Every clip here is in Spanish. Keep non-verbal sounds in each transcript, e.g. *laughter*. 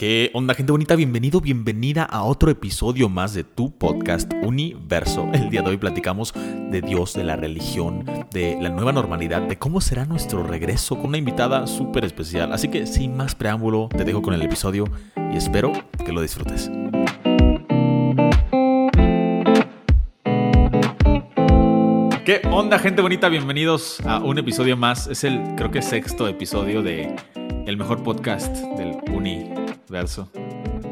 ¿Qué onda, gente bonita? Bienvenido, bienvenida a otro episodio más de tu podcast Universo. El día de hoy platicamos de Dios, de la religión, de la nueva normalidad, de cómo será nuestro regreso con una invitada súper especial. Así que sin más preámbulo, te dejo con el episodio y espero que lo disfrutes. ¿Qué onda, gente bonita? Bienvenidos a un episodio más. Es el, creo que sexto episodio de el mejor podcast del Universo. *laughs*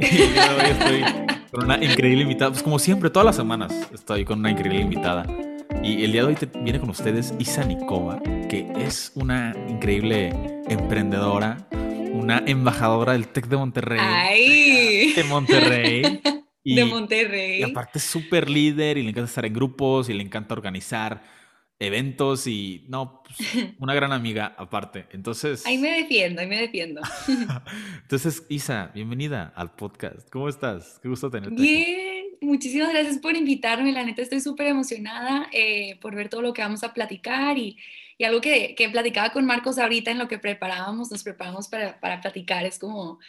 Y hoy estoy con una increíble invitada. Pues como siempre, todas las semanas estoy con una increíble invitada. Y el día de hoy te, viene con ustedes Isa Nikova, que es una increíble emprendedora, una embajadora del TEC de Monterrey. ¡Ay! De Monterrey. *laughs* Y, de Monterrey. Y aparte es súper líder y le encanta estar en grupos y le encanta organizar eventos y no, pues, *laughs* una gran amiga aparte. Entonces... Ahí me defiendo, ahí me defiendo. *laughs* Entonces, Isa, bienvenida al podcast. ¿Cómo estás? Qué gusto tenerte. Bien, muchísimas gracias por invitarme. La neta estoy súper emocionada eh, por ver todo lo que vamos a platicar y, y algo que, que, platicaba con Marcos ahorita en lo que preparábamos, nos preparamos para, para platicar. Es como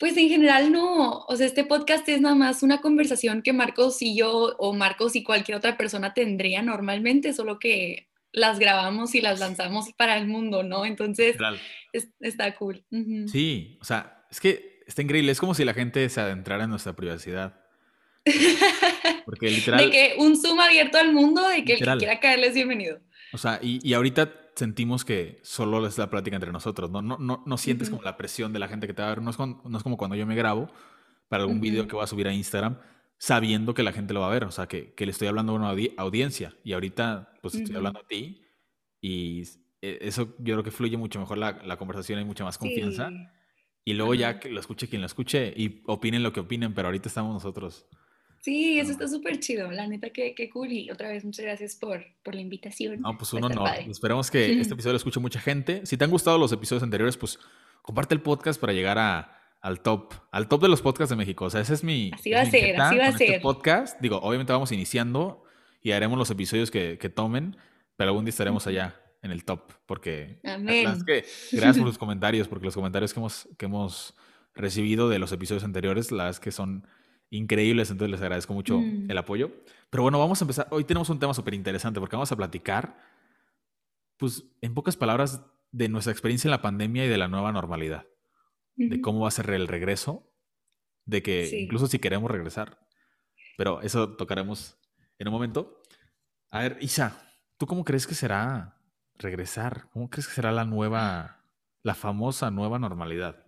pues en general no, o sea, este podcast es nada más una conversación que Marcos y yo o Marcos y cualquier otra persona tendría normalmente, solo que las grabamos y las lanzamos para el mundo, ¿no? Entonces, es, está cool. Uh -huh. Sí, o sea, es que está increíble, es como si la gente se adentrara en nuestra privacidad. *laughs* Porque literal... De que un Zoom abierto al mundo, de que literal. el que quiera caerle es bienvenido. O sea, y, y ahorita sentimos que solo es la plática entre nosotros, ¿no? No, no, no sientes uh -huh. como la presión de la gente que te va a ver. No es, con, no es como cuando yo me grabo para algún uh -huh. video que voy a subir a Instagram sabiendo que la gente lo va a ver. O sea, que, que le estoy hablando a una audi audiencia. Y ahorita, pues, estoy uh -huh. hablando a ti. Y e, eso yo creo que fluye mucho mejor la, la conversación, hay mucha más confianza. Sí. Y luego ya que lo escuche quien lo escuche y opinen lo que opinen, pero ahorita estamos nosotros Sí, eso está súper chido, la neta, qué, qué cool. Y otra vez, muchas gracias por, por la invitación. No, pues un honor. Esperamos que este *laughs* episodio lo escuche mucha gente. Si te han gustado los episodios anteriores, pues comparte el podcast para llegar a, al top, al top de los podcasts de México. O sea, ese es mi. Así va a ser, así va a ser. Este podcast. Digo, obviamente vamos iniciando y haremos los episodios que, que tomen, pero algún día estaremos allá en el top, porque. Amén. Es que, gracias por los *laughs* comentarios, porque los comentarios que hemos, que hemos recibido de los episodios anteriores, la verdad es que son increíbles, entonces les agradezco mucho mm. el apoyo. Pero bueno, vamos a empezar. Hoy tenemos un tema súper interesante porque vamos a platicar, pues en pocas palabras, de nuestra experiencia en la pandemia y de la nueva normalidad, uh -huh. de cómo va a ser el regreso, de que sí. incluso si queremos regresar. Pero eso tocaremos en un momento. A ver, Isa, ¿tú cómo crees que será regresar? ¿Cómo crees que será la nueva, la famosa nueva normalidad?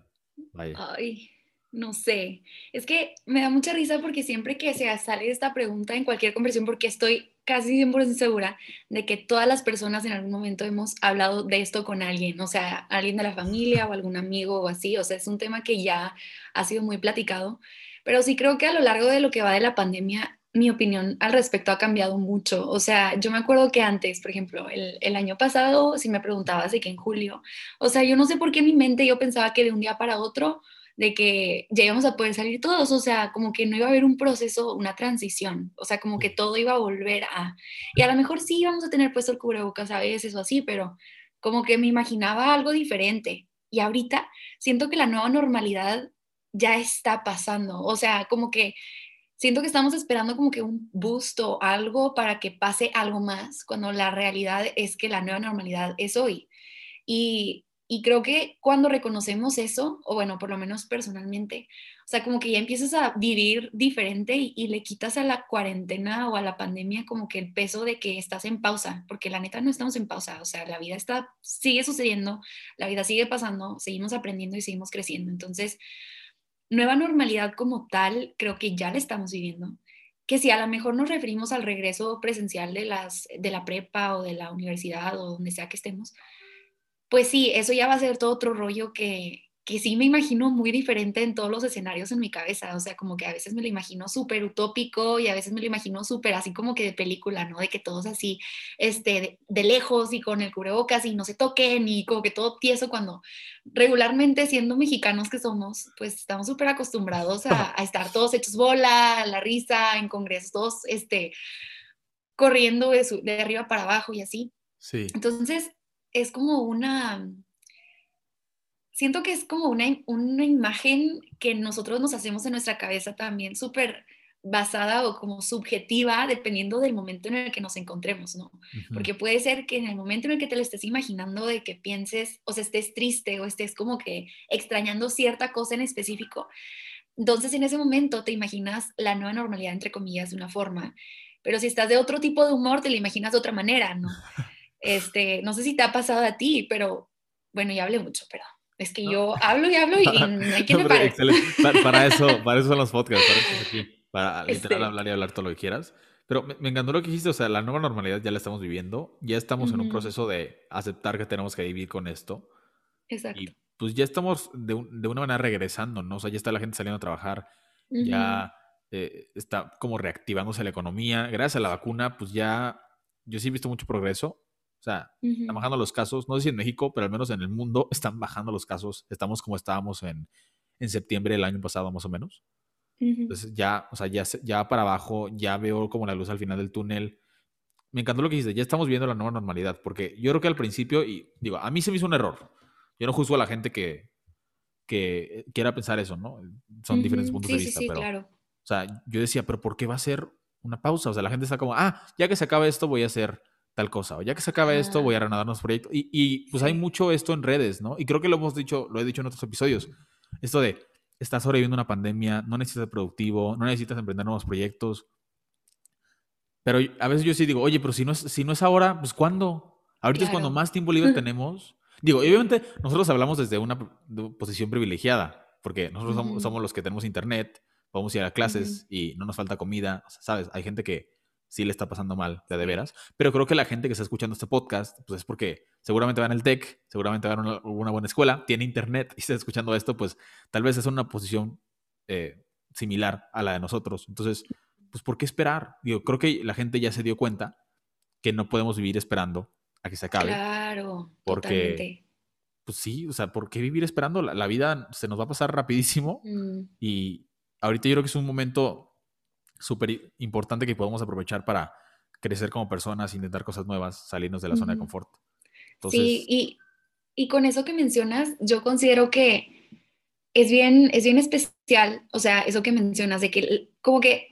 Vaya. Ay no sé, es que me da mucha risa porque siempre que se sale esta pregunta en cualquier conversación, porque estoy casi 100% segura de que todas las personas en algún momento hemos hablado de esto con alguien, o sea, alguien de la familia o algún amigo o así, o sea, es un tema que ya ha sido muy platicado, pero sí creo que a lo largo de lo que va de la pandemia, mi opinión al respecto ha cambiado mucho. O sea, yo me acuerdo que antes, por ejemplo, el, el, año pasado, si me preguntabas de que en julio, o sea, yo no sé por qué en mi mente yo pensaba que de un día para otro de que ya íbamos a poder salir todos, o sea, como que no iba a haber un proceso, una transición, o sea, como que todo iba a volver a, y a lo mejor sí íbamos a tener puesto el cubrebocas a veces o así, pero como que me imaginaba algo diferente. Y ahorita siento que la nueva normalidad ya está pasando, o sea, como que siento que estamos esperando como que un boost o algo para que pase algo más, cuando la realidad es que la nueva normalidad es hoy. Y y creo que cuando reconocemos eso, o bueno, por lo menos personalmente, o sea, como que ya empiezas a vivir diferente y, y, le quitas a la cuarentena o a la pandemia como que el peso de que estás en pausa, porque la neta no estamos en pausa, o sea, la vida está, sigue sucediendo, la vida sigue pasando, seguimos aprendiendo y seguimos creciendo. Entonces, nueva normalidad como tal, creo que ya la estamos viviendo. Que si a lo mejor nos referimos al regreso presencial de, las, de la prepa o de la universidad o donde sea que estemos, pues sí, eso ya va a ser todo otro rollo que, que sí me imagino muy diferente en todos los escenarios en mi cabeza, o sea, como que a veces me lo imagino súper utópico y a veces me lo imagino súper así como que de película, ¿no? De que todos así, este, de, de, lejos y con el cubrebocas y no se toquen y como que todo tieso cuando regularmente siendo mexicanos que somos, pues estamos súper acostumbrados a, a, estar todos hechos bola, la risa, en congresos, todos, este, corriendo de, su, de arriba para abajo y así. Sí. Entonces, es como una, siento que es como una, una imagen que nosotros nos hacemos en nuestra cabeza también súper basada o como subjetiva dependiendo del momento en el que nos encontremos, ¿no? Porque puede ser que en el momento en el que te lo estés imaginando de que pienses o sea, estés triste o estés como que extrañando cierta cosa en específico, entonces en ese momento te imaginas la nueva normalidad, entre comillas, de una forma, pero si estás de otro tipo de humor, te la imaginas de otra manera, ¿no? *laughs* Este, no sé si te ha pasado a ti, pero bueno, ya hablé mucho, pero es que yo hablo y hablo y no hay quien me *laughs* pare. Para, eso, para eso son los podcasts, para, literal este hablar y hablar todo lo que quieras. Pero me, encantó lo que dijiste, o sea, la nueva normalidad ya la estamos viviendo, ya estamos en un proceso de aceptar que tenemos que vivir con esto. Exacto. Y pues ya estamos de, de una manera regresando, ¿no? O sea, ya está la gente saliendo a trabajar, ya eh, está como reactivándose la economía. Gracias a la vacuna, pues ya yo sí he visto mucho progreso. O sea, están bajando los casos, no sé si en México, pero al menos en el mundo *laughs* están bajando los casos. Estamos como estábamos en, en septiembre del año pasado, más o menos. Entonces ya, o sea, ya, ya para abajo, ya veo como la luz al final del túnel. Me encantó lo que dijiste, ya estamos viendo la nueva normalidad, porque yo creo que al principio, y digo, a mí se me hizo un error. Yo no juzgo a la gente que, que quiera pensar eso, ¿no? Son diferentes puntos de vista, sí, pero... Claro. O sea, yo decía, pero ¿por qué va a ser una pausa? O sea, la gente está como, ah, ya que se acaba esto, voy a hacer tal cosa, o ya que se acaba esto, voy a reanudar los proyectos. Y, y, pues hay mucho esto en redes, ¿no? Y creo que lo hemos dicho, lo he dicho en otros episodios. Esto de, estás sobreviviendo una pandemia, no necesitas ser productivo, no necesitas emprender nuevos proyectos. Pero a veces yo sí digo, oye, pero si no es, si no es ahora, pues ¿cuándo? Ahorita es cuando más tiempo libre *laughs* tenemos. Digo, obviamente nosotros hablamos desde una posición privilegiada, porque nosotros somos, somos, los que tenemos internet, podemos ir a clases y no nos falta comida, ¿sabes? Hay gente que sí le está pasando mal, de, de veras, pero creo que la gente que está escuchando este podcast, pues es porque seguramente va en el TEC, seguramente va a una, buena escuela, tiene internet y está escuchando esto, pues tal vez es una posición eh, similar a la de nosotros. Entonces, pues ¿por qué esperar? Digo, creo que la gente ya se dio cuenta que no podemos vivir esperando a que se acabe. Claro, porque, Pues sí, o sea, ¿por qué vivir esperando? La, vida se nos va a pasar rapidísimo mm. y ahorita yo creo que es un momento súper importante que podemos aprovechar para crecer como personas, intentar cosas nuevas, salirnos de la zona de confort. Sí, y, y, con eso que mencionas, yo considero que es bien, es bien especial, o sea, eso que mencionas, de que como que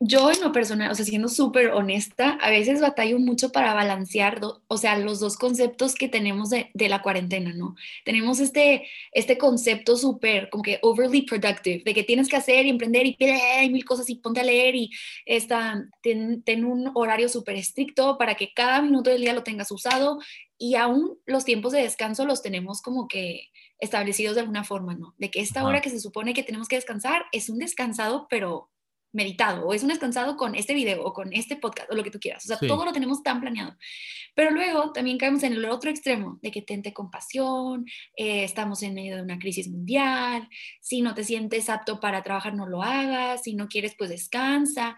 yo en lo personal, o sea, siendo súper honesta, a veces batallo mucho para balancear, o sea, los dos conceptos que tenemos de, de la cuarentena, ¿no? Tenemos este, este concepto súper, como que overly productive, de que tienes que hacer y emprender y hay mil cosas y ponte a leer y esta, ten, ten un horario súper estricto para que cada minuto del día lo tengas usado y aún los tiempos de descanso los tenemos como que establecidos de alguna forma, ¿no? De que esta hora que se supone que tenemos que descansar es un descansado, pero meditado o es un descansado con este video o con este podcast o lo que tú quieras. O sea, todo lo tenemos tan planeado. Pero luego también caemos en el otro extremo de que tente compasión, eh, estamos en medio de una crisis mundial, si no te sientes apto para trabajar, no lo hagas, si no quieres, pues descansa.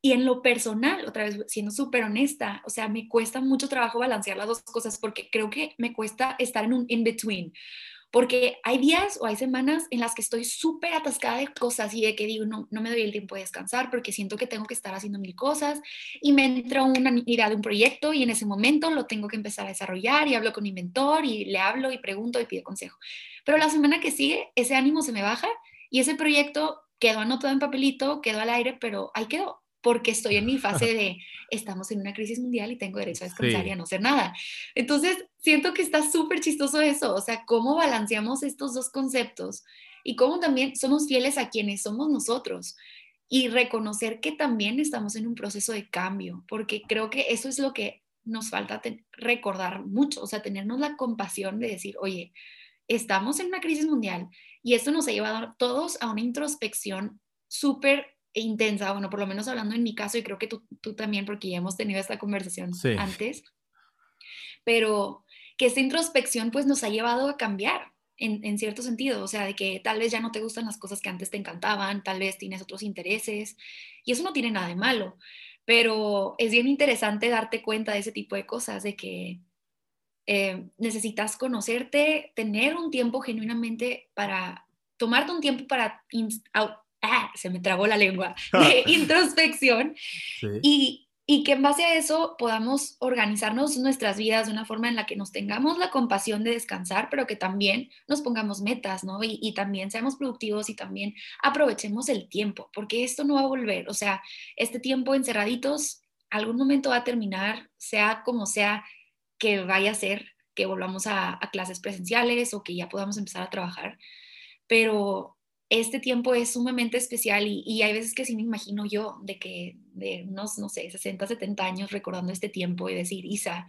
Y en lo personal, otra vez siendo súper honesta, o sea, me cuesta mucho trabajo balancear las dos cosas porque creo que me cuesta estar en un in-between porque hay días o hay semanas en las que estoy súper atascada de cosas y de que digo, no, no me doy el tiempo de descansar porque siento que tengo que estar haciendo mil cosas y me entra una idea de un proyecto y en ese momento lo tengo que empezar a desarrollar y hablo con mi mentor y le hablo y pregunto y pido consejo. Pero la semana que sigue, ese ánimo se me baja y ese proyecto quedó anotado en papelito, quedó al aire, pero ahí quedó porque estoy en mi *laughs* fase de estamos en una crisis mundial y tengo derecho a descansar y a no hacer nada. Entonces, siento que está súper chistoso eso, o sea, cómo balanceamos estos dos conceptos y cómo también somos fieles a quienes somos nosotros y reconocer que también estamos en un proceso de cambio, porque creo que eso es lo que nos falta recordar mucho, o sea, tenernos la compasión de decir, oye, estamos en una crisis mundial y esto nos ha llevado a todos a una introspección súper intensa, bueno, por lo menos hablando en mi caso, y creo que tú, tú también, porque ya hemos tenido esta conversación antes, pero que esta introspección pues nos ha llevado a cambiar en, en, cierto sentido, o sea, de que tal vez ya no te gustan las cosas que antes te encantaban, tal vez tienes otros intereses, y eso no tiene nada de malo, pero es bien interesante darte cuenta de ese tipo de cosas, de que eh, necesitas conocerte, tener un tiempo genuinamente para tomarte un tiempo para ah, *laughs* se me trabó la lengua, *laughs* de introspección. Y y que en base a eso podamos organizarnos nuestras vidas de una forma en la que nos tengamos la compasión de descansar, pero que también nos pongamos metas, ¿no? Y, y, también seamos productivos y también aprovechemos el tiempo, porque esto no va a volver, o sea, este tiempo encerraditos, algún momento va a terminar, sea como sea que vaya a ser, que volvamos a, a clases presenciales o que ya podamos empezar a trabajar, pero este tiempo es sumamente especial y, hay veces que sí me imagino yo de que de unos, no sé, 60, 70 años recordando este tiempo y decir, Isa,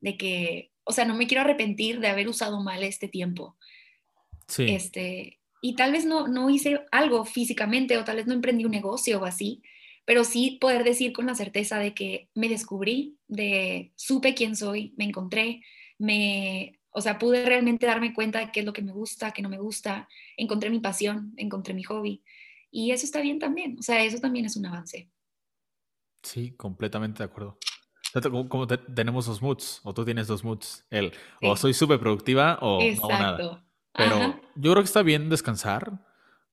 de que, o sea, no me quiero arrepentir de haber usado mal este tiempo. Sí. Este, y tal vez no, no hice algo físicamente o tal vez no emprendí un negocio o así, pero sí poder decir con la certeza de que me descubrí, de supe quién soy, me encontré, me, o sea, pude realmente darme cuenta de qué es lo que me gusta, qué no me gusta, encontré mi pasión, encontré mi hobby. Y eso está bien también, o sea, eso también es un avance. Sí, completamente de acuerdo. Como, tenemos dos moods, o tú tienes dos moods, el o soy súper productiva o no nada. Pero yo creo que está bien descansar,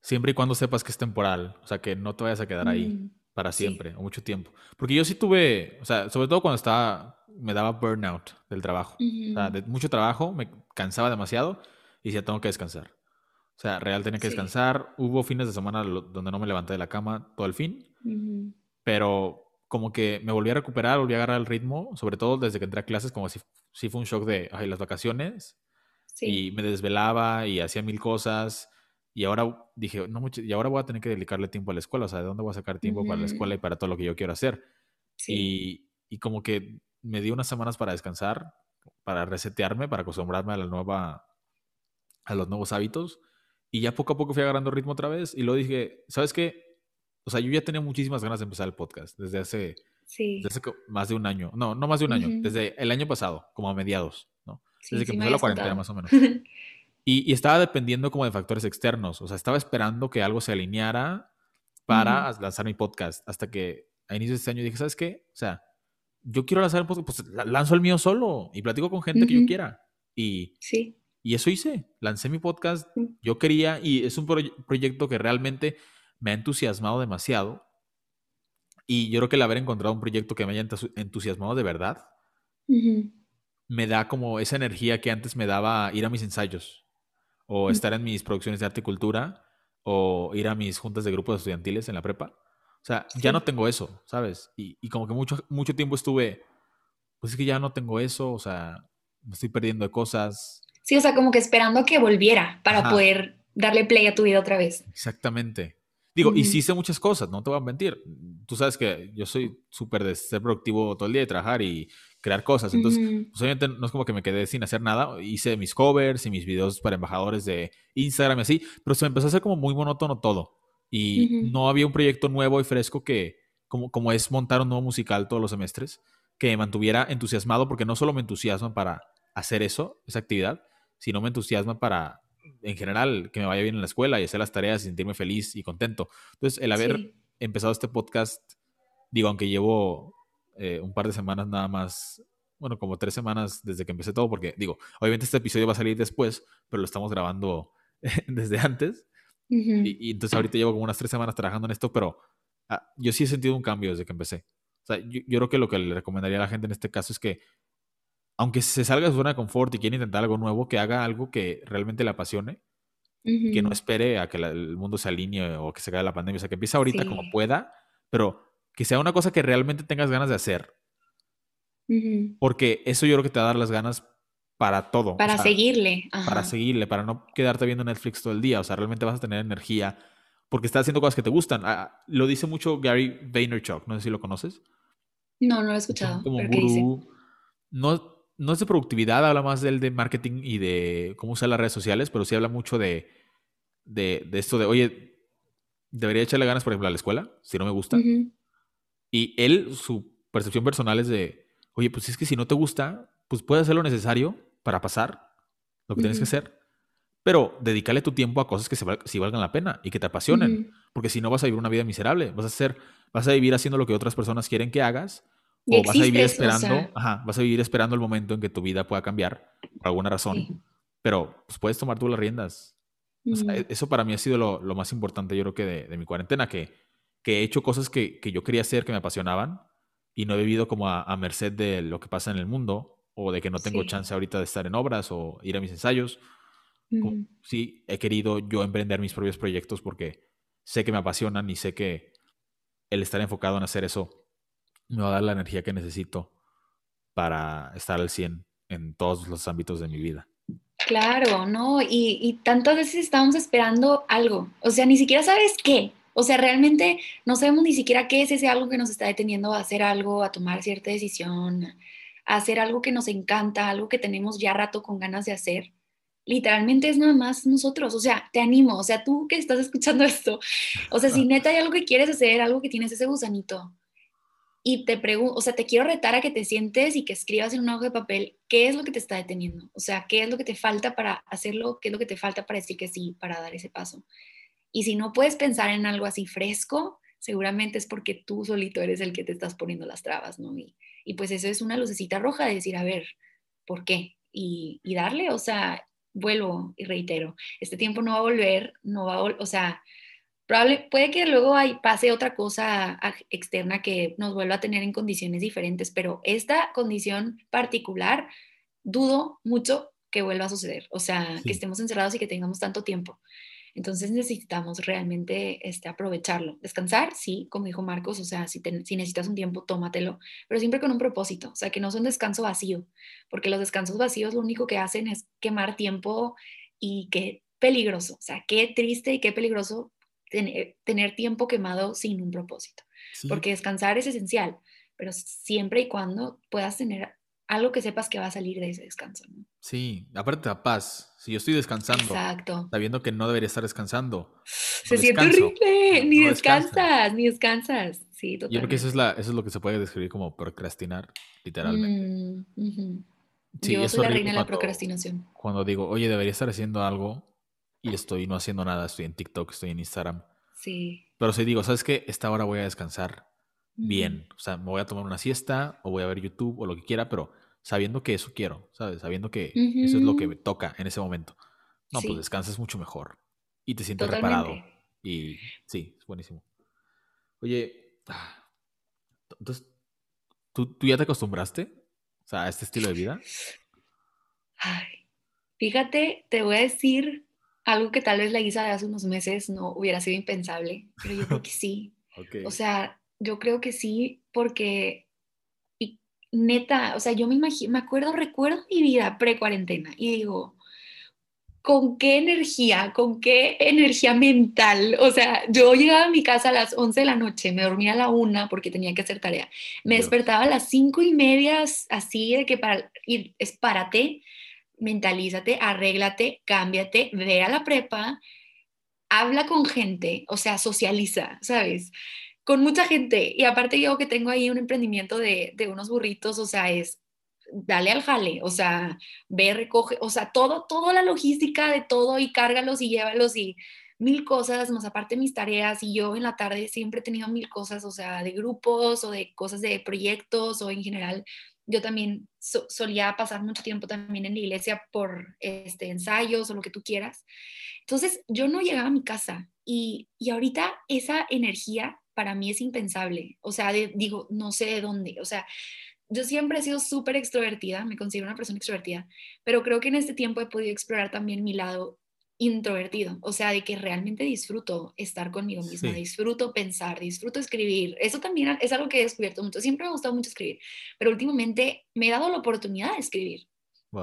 siempre y cuando sepas que es temporal, o sea, que no te vayas a quedar ahí. Mm, para siempre o mucho tiempo. Porque yo sí tuve, o sea, sobre todo cuando estaba me daba burnout del trabajo. O sea, de mucho trabajo, me cansaba demasiado y decía, tengo que descansar. O sea, real tenía que descansar. Hubo fines de semana donde no me levanté de la cama todo el fin, pero como que me volví a recuperar, volví a agarrar el ritmo, sobre todo desde que entré a clases, como si, si fue un shock de, ay, las vacaciones. Y me desvelaba y hacía mil cosas. Y ahora dije, no mucho, y ahora voy a tener que dedicarle tiempo a la escuela. O sea, ¿de dónde voy a sacar tiempo para la escuela y para todo lo que yo quiero hacer? Y, y como que me di unas semanas para descansar, para resetearme, para acostumbrarme a la nueva, a los nuevos hábitos. Y ya poco a poco fui agarrando ritmo otra vez. Y luego dije, ¿sabes qué? O sea, yo ya tenía muchísimas ganas de empezar el podcast desde hace, desde más de un año. No, no más de un año. Desde el año pasado, como a mediados, ¿no? desde que empezó la cuarentena, más o menos. *laughs* y, y, estaba dependiendo como de factores externos. O sea, estaba esperando que algo se alineara para lanzar mi podcast. Hasta que a inicios de este año dije, ¿sabes qué? O sea, yo quiero lanzar el podcast, pues lanzo el mío solo y platico con gente que yo quiera. Y, sí. y eso hice, lancé mi podcast, yo quería, y es un proyecto que realmente me ha entusiasmado demasiado. Y yo creo que el haber encontrado un proyecto que me haya entusiasmado de verdad, me da como esa energía que antes me daba ir a mis ensayos, o estar en mis producciones de arte y cultura, o ir a mis juntas de grupos estudiantiles en la prepa. O sea, ya no tengo eso, ¿sabes? Y, y, como que mucho, mucho tiempo estuve, pues es que ya no tengo eso, o sea, me estoy perdiendo de cosas. Sí, o sea, como que esperando que volviera para poder darle play a tu vida otra vez. Exactamente. Digo, y sí hice muchas cosas, no te voy a mentir. Tú sabes que yo soy súper de ser productivo todo el día, de trabajar y crear cosas. Entonces, pues, obviamente no es como que me quedé sin hacer nada. Hice mis covers y mis videos para embajadores de Instagram y así, pero se me empezó a hacer como muy monótono todo y no había un proyecto nuevo y fresco que, como, como es montar un nuevo musical todos los semestres, que me mantuviera entusiasmado, porque no solo me entusiasma para hacer eso, esa actividad, sino me entusiasma para, en general, que me vaya bien en la escuela y hacer las tareas y sentirme feliz y contento. Entonces, el haber empezado este podcast, digo, aunque llevo eh, un par de semanas nada más, bueno, como tres semanas desde que empecé todo, porque digo, obviamente este episodio va a salir después, pero lo estamos grabando *laughs* desde antes y, entonces ahorita llevo como unas tres semanas trabajando en esto, pero ah, yo sí he sentido un cambio desde que empecé. O sea, yo, creo que lo que le recomendaría a la gente en este caso es que, aunque se salga de su zona de confort y quiera intentar algo nuevo, que haga algo que realmente le apasione, que no espere a que el mundo se alinee o que se caiga la pandemia, o sea, que empiece ahorita como pueda, pero que sea una cosa que realmente tengas ganas de hacer. Porque eso yo creo que te va a dar las ganas para todo. Para seguirle. Para seguirle, para no quedarte viendo Netflix todo el día. O sea, realmente vas a tener energía porque estás haciendo cosas que te gustan. Ah, lo dice mucho Gary Vaynerchuk, no sé si lo conoces. No, no lo he escuchado. Como gurú. No, no es de productividad, habla más del de marketing y de cómo usar las redes sociales, pero sí habla mucho de, de, de esto de, oye, debería echarle ganas, por ejemplo, a la escuela, si no me gusta. Y él, su percepción personal es de, oye, pues es que si no te gusta, pues puedes hacer lo necesario para pasar lo que tienes que hacer, pero dedicarle tu tiempo a cosas que se sí valgan la pena y que te apasionen, porque si no vas a vivir una vida miserable, vas a hacer, vas a vivir haciendo lo que otras personas quieren que hagas o vas a vivir esperando, vas a vivir esperando el momento en que tu vida pueda cambiar por alguna razón, pero pues puedes tomar tú las riendas. E, eso para mí ha sido lo, lo más importante, yo creo que de, de mi cuarentena, que, que, he hecho cosas que, que, yo quería hacer, que me apasionaban, y no he vivido como a, merced de lo que pasa en el mundo o de que no tengo chance ahorita de estar en obras o ir a mis ensayos. Sí, he querido yo emprender mis propios proyectos porque sé que me apasionan y sé que el estar enfocado en hacer eso me va a dar la energía que necesito para estar al 100 en todos los ámbitos de mi vida. Claro, ¿no? Y, y tantas veces estamos esperando algo, o sea, ni siquiera sabes qué, o sea, realmente no sabemos ni siquiera qué es ese algo que nos está deteniendo a hacer algo, a tomar cierta decisión, a hacer algo que nos encanta, algo que tenemos ya rato con ganas de hacer. Literalmente es nada más nosotros, o sea, te animo, o sea, tú que estás escuchando *laughs* esto, o sea, si *laughs* neta hay algo que quieres hacer, algo que tienes ese gusanito, y te pregunto, o sea, te quiero retar a que te sientes y que escribas en un hoja de papel qué es lo que te está deteniendo, o sea, qué es lo que te falta para hacerlo, qué es lo que te falta para decir que sí, para dar ese paso. Y si no puedes pensar en algo así fresco, seguramente es porque tú solito eres el que te estás poniendo las trabas, ¿no? Y, y pues eso es una lucecita roja de decir, a ver, ¿por qué? Y, y darle, o sea, vuelvo y reitero, este tiempo no va a volver, no va a, o sea, Probable, puede que luego hay, pase otra cosa externa que nos vuelva a tener en condiciones diferentes, pero esta condición particular, dudo mucho que vuelva a suceder, o sea, que estemos encerrados y que tengamos tanto tiempo. Entonces necesitamos realmente este, aprovecharlo. Descansar, sí, como dijo Marcos, o sea, si, si, necesitas un tiempo, tómatelo, pero siempre con un propósito, o sea, que no sea un descanso vacío, porque los descansos vacíos lo único que hacen es quemar tiempo y qué peligroso, o sea, qué triste y qué peligroso tener, tiempo quemado sin un propósito. Porque descansar es esencial, pero siempre y cuando puedas tener algo que sepas que va a salir de ese descanso. Sí, aparte de paz. Si yo estoy descansando, Exacto. sabiendo que no debería estar descansando. se siente horrible, ni descansas, ni descansas. Sí, totalmente. Yo creo que eso es, la, eso es lo que se puede describir como procrastinar, literalmente. Mm, sí, yo soy la reina de la procrastinación. Cuando digo, oye, debería estar haciendo algo, y estoy no haciendo nada, estoy en TikTok, estoy en Instagram. Sí. Pero si digo, ¿sabes qué? Esta hora voy a descansar bien. O sea, me voy a tomar una siesta o voy a ver YouTube o lo que quiera, pero sabiendo que eso quiero, ¿sabes? Sabiendo que eso es lo que me toca en ese momento. No, pues descansas mucho mejor y te sientes reparado. Y sí, es buenísimo. Oye, ah, entonces, ¿tú, ¿tú ya te acostumbraste? O sea, a este estilo de vida. Ay, fíjate, te voy a decir algo que tal vez la Isa de hace unos meses no hubiera sido impensable, pero yo creo que *laughs* sí. O sea, yo creo que sí, porque y neta, o sea, yo me imagino, me acuerdo, recuerdo mi vida pre-cuarentena y digo, ¿con qué energía, con qué energía mental? O sea, yo llegaba a mi casa a las 11 de la noche, me dormía a la una porque tenía que hacer tarea, me despertaba a las cinco y media, así de que para ir, espárate, mentalízate, arréglate, cámbiate, ve a la prepa, habla con gente, o sea, socializa, ¿sabes? Con mucha gente. Y aparte yo que tengo ahí un emprendimiento de, unos burritos, o sea, es dale al jale, o sea, ve, recoge, o sea, todo, toda la logística de todo y cárgalos y llévalos y mil cosas, más aparte mis tareas y yo en la tarde siempre he tenido mil cosas, o sea, de grupos o de cosas de proyectos o en general yo también solía pasar mucho tiempo también en la iglesia por este, ensayos o lo que tú quieras. Entonces yo no llegaba a mi casa y, y ahorita esa energía para mí es impensable. O sea, digo, no sé de dónde. O sea, yo siempre he sido súper extrovertida, me considero una persona extrovertida, pero creo que en este tiempo he podido explorar también mi lado introvertido, o sea, de que realmente disfruto estar conmigo misma, disfruto pensar, disfruto escribir. Eso también es algo que he descubierto mucho. Siempre me ha gustado mucho escribir, pero últimamente me he dado la oportunidad de escribir.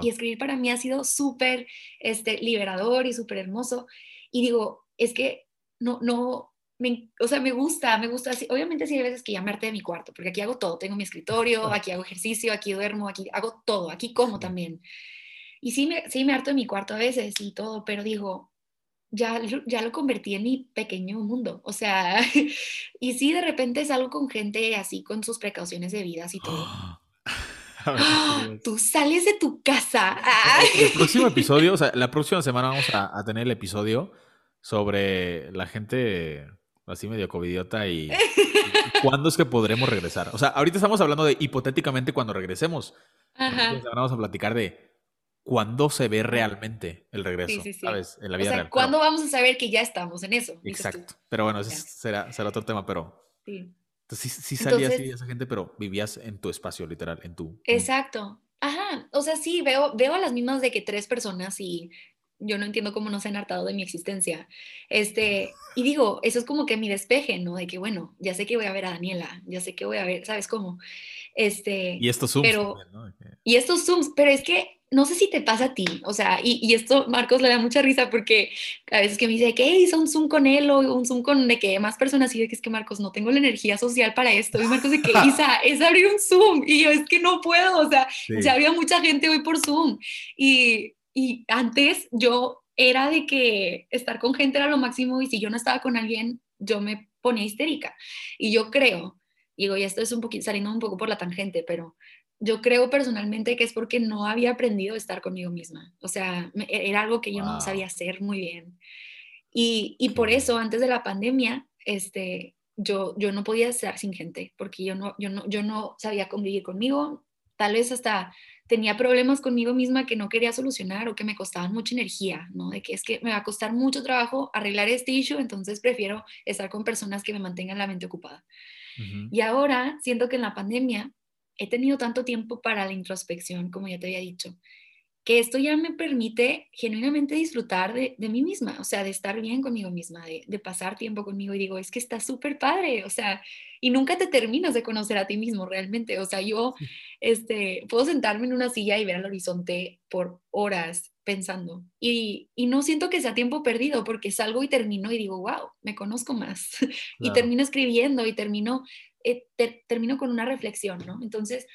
Y escribir para mí ha sido súper este, liberador y súper hermoso. Y digo, es que no, no, me, o sea, me gusta, me gusta. Obviamente sí hay veces que me de mi cuarto, porque aquí hago todo. Tengo mi escritorio, aquí hago ejercicio, aquí duermo, aquí hago todo, aquí como también. Y sí me, sí me harto de mi cuarto a veces y todo, pero digo, ya, ya lo convertí en mi pequeño mundo. O sea, *laughs* y sí, de repente salgo con gente así, con sus precauciones de vida y todo. *gasps* ¡Ah! Tú sales de tu casa. El, próximo *laughs* episodio, o sea, la próxima semana vamos a, tener el episodio sobre la gente así medio covidiota y, y, *laughs* cuándo es que podremos regresar. O sea, ahorita estamos hablando de hipotéticamente cuando regresemos. Ajá. vamos a platicar de cuándo se ve realmente el regreso, ¿sabes? En la vida o sea, ¿Cuándo vamos a saber que ya estamos en eso? Exacto. Pero bueno, ese será, será otro tema, pero... Entonces sí, salías y esa gente, pero vivías en tu espacio, literal, en tu... Exacto. Ajá, o sea, sí, veo, veo a las mismas de que tres personas y yo no entiendo cómo no se han hartado de mi existencia. Este, y digo, eso es como que mi despeje, ¿no? De que, bueno, ya sé que voy a ver a Daniela, ya sé que voy a ver, ¿sabes cómo? Este, y estos Zooms. Pero, Y estos Zooms, pero es que no sé si te pasa a ti, o sea, y, y, esto Marcos le da mucha risa porque a veces que me dice que hizo un Zoom con él o un Zoom con de que más personas y de que es que Marcos no tengo la energía social para esto y Marcos de que Isa *laughs* es abrir un Zoom y yo es que no puedo, o sea, ya había mucha gente hoy por Zoom. Y, y antes yo era de que estar con gente era lo máximo y si yo no estaba con alguien yo me ponía histérica. Y yo creo, digo, y esto es un poquito saliendo un poco por la tangente, pero yo creo personalmente que es porque no había aprendido a estar conmigo misma. O sea, e, era algo que yo no sabía hacer muy bien. Y, y, por eso, antes de la pandemia, este, yo, yo no podía estar sin gente, porque yo no, yo, no, yo no sabía convivir conmigo. Tal vez hasta tenía problemas conmigo misma que no quería solucionar o que me costaban mucha energía, ¿no? De que es que me va a costar mucho trabajo arreglar este issue, entonces prefiero estar con personas que me mantengan la mente ocupada. Y ahora siento que en la pandemia he tenido tanto tiempo para la introspección, como ya te había dicho, que esto ya me permite genuinamente disfrutar de, mí misma, o sea, de estar bien conmigo misma, de, pasar tiempo conmigo. Y digo, es que está súper padre, o sea, y nunca te terminas de conocer a ti mismo realmente, o sea, yo este, puedo sentarme en una silla y ver al horizonte por horas pensando. Y, no siento que sea tiempo perdido porque salgo y termino y digo, wow, me conozco más *laughs* y termino escribiendo y termino eh, termino con una reflexión, ¿no? Entonces,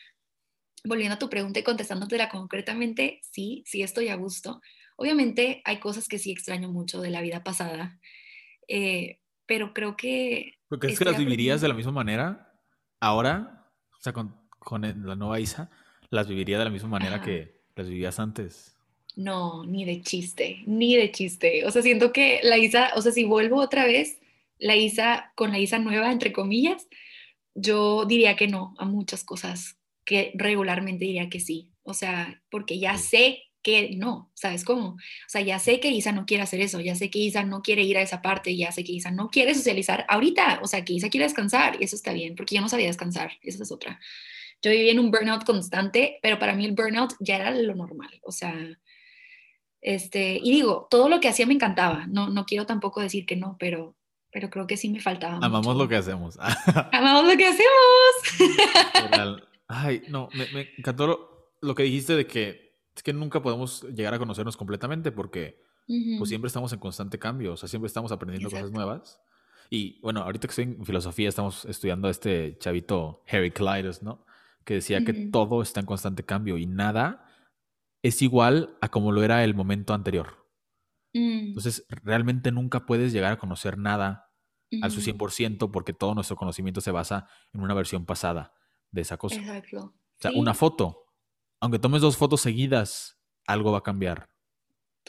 volviendo a tu pregunta y contestándotela concretamente, sí, sí estoy a gusto. Obviamente hay cosas que sí extraño mucho de la vida pasada, eh, pero creo que... ¿Porque es que las vivirías de la misma manera ahora? O sea, con, con la nueva Isa, ¿las viviría de la misma manera que las vivías antes? No, ni de chiste, ni de chiste. O sea, siento que la Isa, o sea, si vuelvo otra vez, la Isa con la Isa nueva, entre comillas, yo diría que no a muchas cosas que regularmente diría que sí. O sea, porque ya sé que no, ¿sabes cómo? O sea, ya sé que Isa no quiere hacer eso, ya sé que Isa no quiere ir a esa parte, ya sé que Isa no quiere socializar ahorita, o sea, que Isa quiere descansar y eso está bien, porque yo no sabía descansar, esa es otra. Yo vivía en un burnout constante, pero para mí el burnout ya era lo normal, o sea, este, y digo, todo lo que hacía me encantaba, no, no quiero tampoco decir que no, pero pero creo que sí me faltaba. Amamos lo que hacemos. *laughs* Amamos lo que hacemos. Ay, no, me, encantó lo, que dijiste de que es que nunca podemos llegar a conocernos completamente porque pues siempre estamos en constante cambio, o sea, siempre estamos aprendiendo cosas nuevas. Y bueno, ahorita que estoy en filosofía estamos estudiando a este chavito Harry Clydes, ¿no? Que decía que todo está en constante cambio y nada es igual a como lo era el momento anterior. Mm. Entonces, realmente nunca puedes llegar a conocer nada al su 100% porque todo nuestro conocimiento se basa en una versión pasada de esa cosa. Exacto. O sea, una foto, aunque tomes dos fotos seguidas, algo va a cambiar.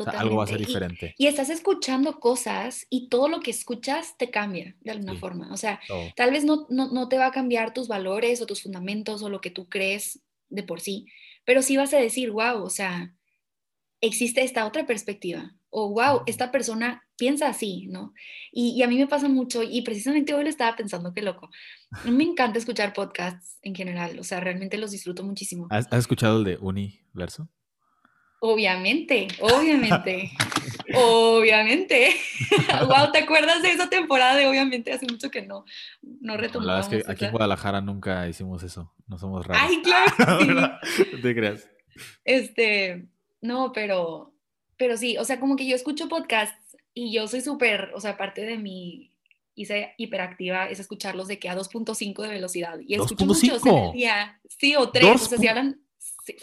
algo va a ser diferente. Y, estás escuchando cosas y todo lo que escuchas te cambia de alguna forma. O sea, tal vez no, no, no, te va a cambiar tus valores o tus fundamentos o lo que tú crees de por sí, pero sí vas a decir, wow, o sea, existe esta otra perspectiva o wow, esta persona piensa así, ¿no? Y, a mí me pasa mucho y precisamente hoy lo estaba pensando, qué loco. Me encanta escuchar podcasts en general, o sea, realmente los disfruto muchísimo. ¿Has, escuchado el de Universo? Obviamente, obviamente, *laughs* obviamente. *laughs* wow, ¿te acuerdas de esa temporada de obviamente? Hace mucho que no, no retomamos. La verdad es que aquí en Guadalajara nunca hicimos eso, no somos raros. Ay, claro. *laughs* ¿Te creas? Este, no, pero, pero sí, o sea, como que yo escucho podcasts y yo soy súper, o sea, parte de mi hice hiperactiva es escucharlos de que a 2.5 de velocidad. Y escucho muchos en el día. Sí, o 3, o sea, si hablan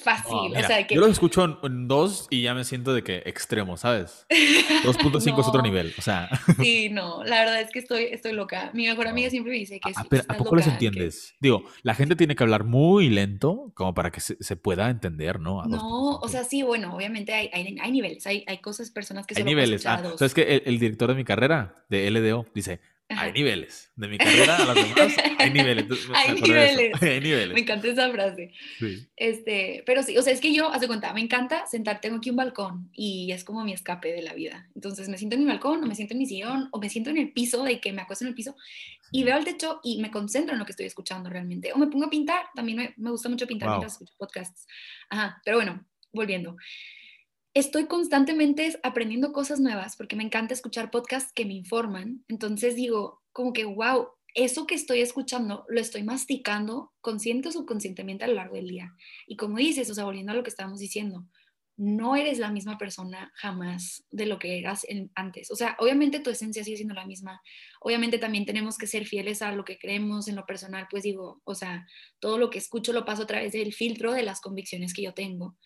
fácil. o sea, que... Yo lo escucho en, dos y ya me siento de que extremo, ¿sabes? *laughs* 2.5 es otro nivel, o sea. sí, no, la verdad es que estoy, estoy loca. Mi mejor amiga siempre me dice que ah, pero ¿A poco les entiendes? Digo, la gente tiene que hablar muy lento como para que se, pueda entender, ¿no? no, o sea, sí, bueno, obviamente hay, hay, hay niveles, hay, hay, cosas, personas que Hay niveles. Ah, ¿Sabes que el, el director de mi carrera, de LDO, dice, hay niveles. De mi carrera a las demás, hay niveles. hay, niveles. hay niveles. Me encanta esa frase. Sí. Este, pero sí, o sea, es que yo, hace cuenta, me encanta sentar, tengo aquí un balcón y es como mi escape de la vida. Entonces me siento en mi balcón o me siento en mi sillón o me siento en el piso, de que me acuesto en el piso y veo el techo y me concentro en lo que estoy escuchando realmente. O me pongo a pintar, también me, me gusta mucho pintar mientras escucho podcasts. Ajá, pero bueno, volviendo estoy constantemente aprendiendo cosas nuevas porque me encanta escuchar podcasts que me informan. Entonces digo, como que, wow, eso que estoy escuchando lo estoy masticando consciente o subconscientemente a lo largo del día. Y como dices, o sea, volviendo a lo que estábamos diciendo, no eres la misma persona jamás de lo que eras antes. O sea, obviamente tu esencia sigue siendo la misma. Obviamente también tenemos que ser fieles a lo que creemos en lo personal. Pues digo, o sea, todo lo que escucho lo paso a través del filtro de las convicciones que yo tengo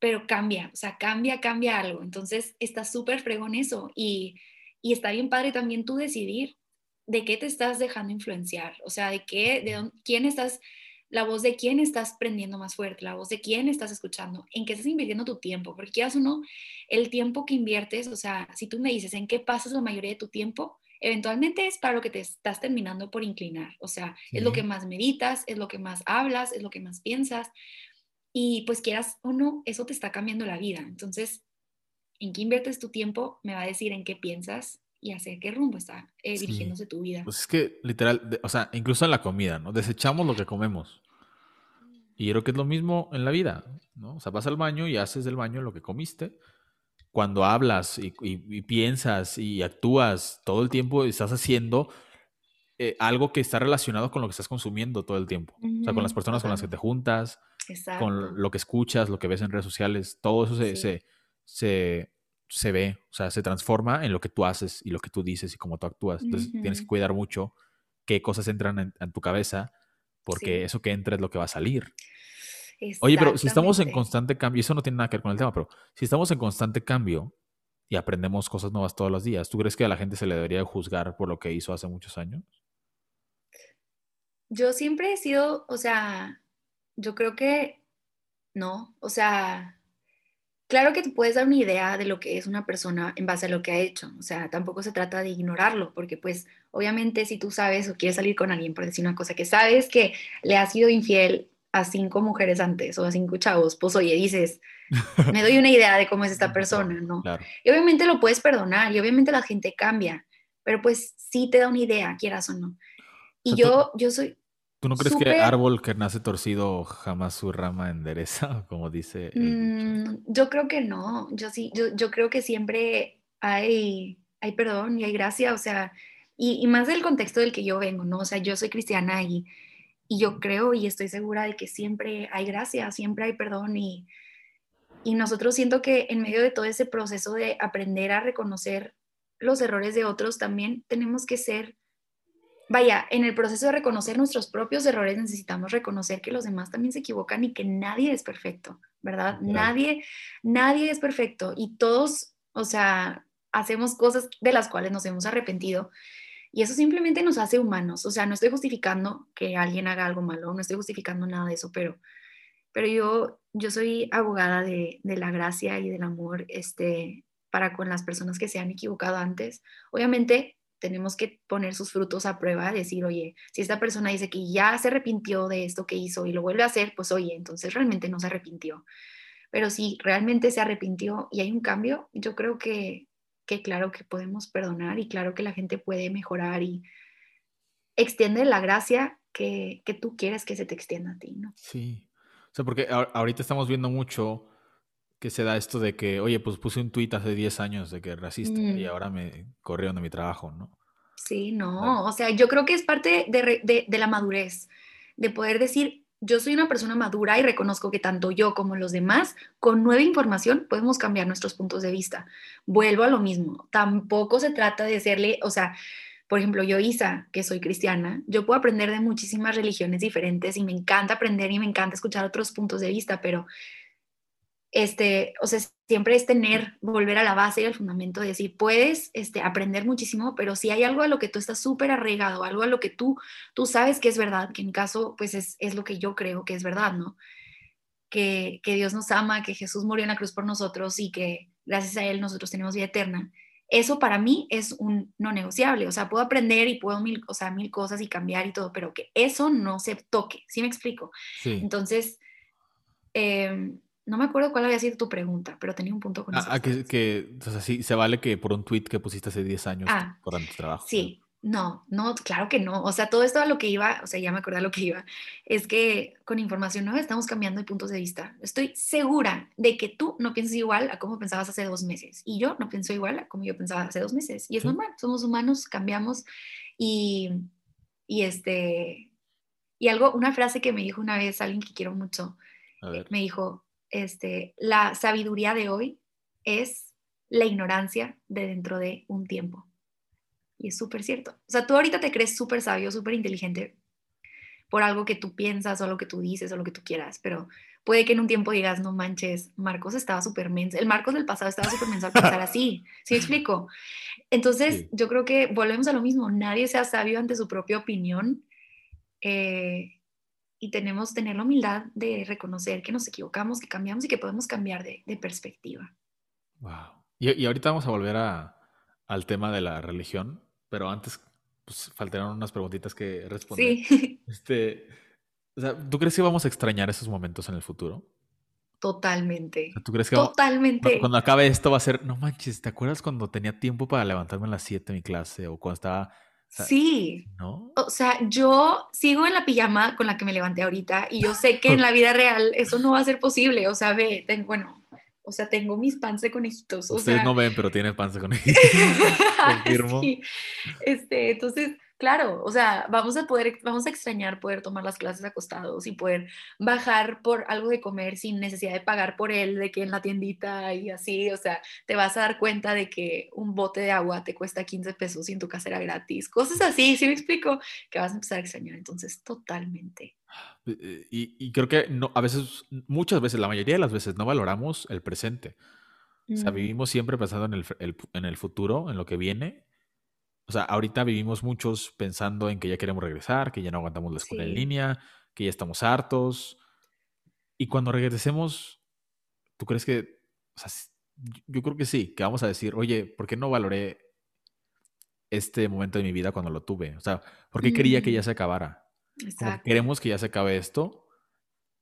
pero cambia, o sea, cambia, cambia algo. Entonces, está súper fregón eso y, y está bien padre también tú decidir de qué te estás dejando influenciar, o sea, de qué, de dónde, quién estás, la voz de quién estás prendiendo más fuerte, la voz de quién estás escuchando, en qué estás invirtiendo tu tiempo, porque quieras o no, el tiempo que inviertes, o sea, si tú me dices en qué pasas la mayoría de tu tiempo, eventualmente es para lo que te estás terminando por inclinar, o sea, es lo que más meditas, es lo que más hablas, es lo que más piensas, y pues quieras o no, eso te está cambiando la vida. Entonces, en qué inviertes tu tiempo me va a decir en qué piensas y hacia qué rumbo está eh, dirigiéndose tu vida. Pues es que literal, o sea, incluso en la comida, ¿no? Desechamos lo que comemos. Y yo creo que es lo mismo en la vida, ¿no? O sea, vas al baño y haces del baño lo que comiste. Cuando hablas y, piensas y actúas todo el tiempo, estás haciendo eh, algo que está relacionado con lo que estás consumiendo todo el tiempo. O sea, con las personas con las que te juntas, con lo que escuchas, lo que ves en redes sociales, todo eso se, se, ve, o sea, se transforma en lo que tú haces y lo que tú dices y cómo tú actúas. Entonces tienes que cuidar mucho qué cosas entran en, tu cabeza, porque eso que entra es lo que va a salir. Oye, pero si estamos en constante cambio, eso no tiene nada que ver con el tema, pero si estamos en constante cambio y aprendemos cosas nuevas todos los días, ¿tú crees que a la gente se le debería juzgar por lo que hizo hace muchos años? Yo siempre he sido, o sea, yo creo que no, o sea, claro que te puedes dar una idea de lo que es una persona en base a lo que ha hecho, o sea, tampoco se trata de ignorarlo, porque pues obviamente si tú sabes o quieres salir con alguien por decir una cosa que sabes que le ha sido infiel a cinco mujeres antes o a cinco chavos, pues oye, dices, *laughs* me doy una idea de cómo es esta persona, ¿no? Y obviamente lo puedes perdonar y obviamente la gente cambia, pero pues sí te da una idea, quieras o no. Y yo, yo soy, ¿Tú no crees que árbol que nace torcido jamás su rama endereza, *laughs* como dice? Mm, yo creo que no. Yo sí, yo, yo, creo que siempre hay, hay perdón y hay gracia, o sea, y, y, más del contexto del que yo vengo, ¿no? O sea, yo soy cristiana y, y yo creo y estoy segura de que siempre hay gracia, siempre hay perdón y, y nosotros siento que en medio de todo ese proceso de aprender a reconocer los errores de otros, también tenemos que ser vaya, en el proceso de reconocer nuestros propios errores necesitamos reconocer que los demás también se equivocan y que nadie es perfecto, ¿verdad? Nadie, nadie es perfecto y todos, o sea, hacemos cosas de las cuales nos hemos arrepentido y eso simplemente nos hace humanos. O sea, no estoy justificando que alguien haga algo malo, no estoy justificando nada de eso, pero, pero yo, yo soy abogada de, de la gracia y del amor este, para con las personas que se han equivocado antes. Obviamente tenemos que poner sus frutos a prueba, decir, oye, si esta persona dice que ya se arrepintió de esto que hizo y lo vuelve a hacer, pues oye, entonces realmente no se arrepintió. Pero si realmente se arrepintió y hay un cambio, yo creo que, que claro que podemos perdonar y claro que la gente puede mejorar y extiende la gracia que, que tú quieres que se te extienda a ti, ¿no? Sí. O sea, porque ahorita estamos viendo mucho que se da esto de que, oye, pues puse un tuit hace 10 años de que racista y mm. ahora me corrieron de mi trabajo, ¿no? Sí, no, o sea, yo creo que es parte de, de, la madurez, de poder decir, yo soy una persona madura y reconozco que tanto yo como los demás, con nueva información, podemos cambiar nuestros puntos de vista. Vuelvo a lo mismo, tampoco se trata de serle, o sea, por ejemplo, yo, Isa, que soy cristiana, yo puedo aprender de muchísimas religiones diferentes y me encanta aprender y me encanta escuchar otros puntos de vista, pero este, o sea, siempre es tener, volver a la base y al fundamento de decir, puedes este, aprender muchísimo, pero si hay algo a lo que tú estás súper arraigado, algo a lo que tú, tú sabes que es verdad, que en mi caso, pues es, es lo que yo creo que es verdad, ¿no? Que, que Dios nos ama, que Jesús murió en la cruz por nosotros y que gracias a Él nosotros tenemos vida eterna. eso para mí es un no negociable. O sea, puedo aprender y puedo mil, o sea, mil cosas y cambiar y todo, pero que eso no se toque. ¿Sí me explico? Entonces, em, no me acuerdo cuál había sido tu pregunta, pero tenía un punto con ah, eso. Ah, que, que o sea, sí, se vale que por un tweet que pusiste hace 10 años ah, por tu trabajo. Sí, no, no, claro que no. O sea, todo esto a lo que iba, o sea, ya me acordé a lo que iba, es que con información nueva estamos cambiando de puntos de vista. Estoy segura de que tú no piensas igual a cómo pensabas hace dos meses y yo no pienso igual a como yo pensaba hace dos meses. Y es normal, somos humanos, cambiamos y, y este, y algo, una frase que me dijo una vez alguien que quiero mucho, me dijo, este, la sabiduría de hoy es la ignorancia de dentro de un tiempo. Y es súper cierto. O sea, tú ahorita te crees súper sabio, súper inteligente por algo que tú piensas o lo que tú dices o lo que tú quieras, pero puede que en un tiempo digas, no manches, Marcos estaba súper menso, el Marcos del pasado estaba súper menso al pensar así, *laughs* ¿sí me explico? Entonces, yo creo que volvemos a lo mismo, nadie sea sabio ante su propia opinión eh, y tenemos tener la humildad de reconocer que nos equivocamos, que cambiamos y que podemos cambiar de, perspectiva. Wow. Y, y, ahorita vamos a volver a, al tema de la religión, pero antes pues, faltaron unas preguntitas que responder. Sí. *laughs* Este, o sea, ¿Tú crees que vamos a extrañar esos momentos en el futuro? Totalmente. ¿Tú crees que Totalmente. cuando acabe esto va a ser, no manches, ¿te acuerdas cuando tenía tiempo para levantarme a las 7 en mi clase o cuando estaba... sí. ¿No? O sea, yo sigo en la pijama con la que me levanté ahorita y yo sé que en la vida real eso no va a ser posible. O sea, ve, bueno, o sea, tengo mis pants de conejitos. Ustedes no ven, pero tienen pants de conejitos. *laughs* Confirmo. Este, entonces, claro, o sea, vamos a poder, vamos a extrañar poder tomar las clases acostados y poder bajar por algo de comer sin necesidad de pagar por él, de que en la tiendita y así, o sea, te vas a dar cuenta de que un bote de agua te cuesta 15 pesos y en tu casa era gratis. Cosas así, ¿sí me explico? Que vas a empezar a extrañar. Entonces, totalmente. Eh, y, creo que no, a veces, muchas veces, la mayoría de las veces no valoramos el presente. O sea, mm. vivimos siempre pensando en el, en el futuro, en lo que viene. O sea, ahorita vivimos muchos pensando en que ya queremos regresar, que ya no aguantamos la escuela en línea, que ya estamos hartos. Y cuando regresemos, ¿tú crees que, o sea, yo creo que sí, que vamos a decir, oye, ¿por qué no valoré este momento de mi vida cuando lo tuve? O sea, ¿por qué quería que ya se acabara? queremos que ya se acabe esto.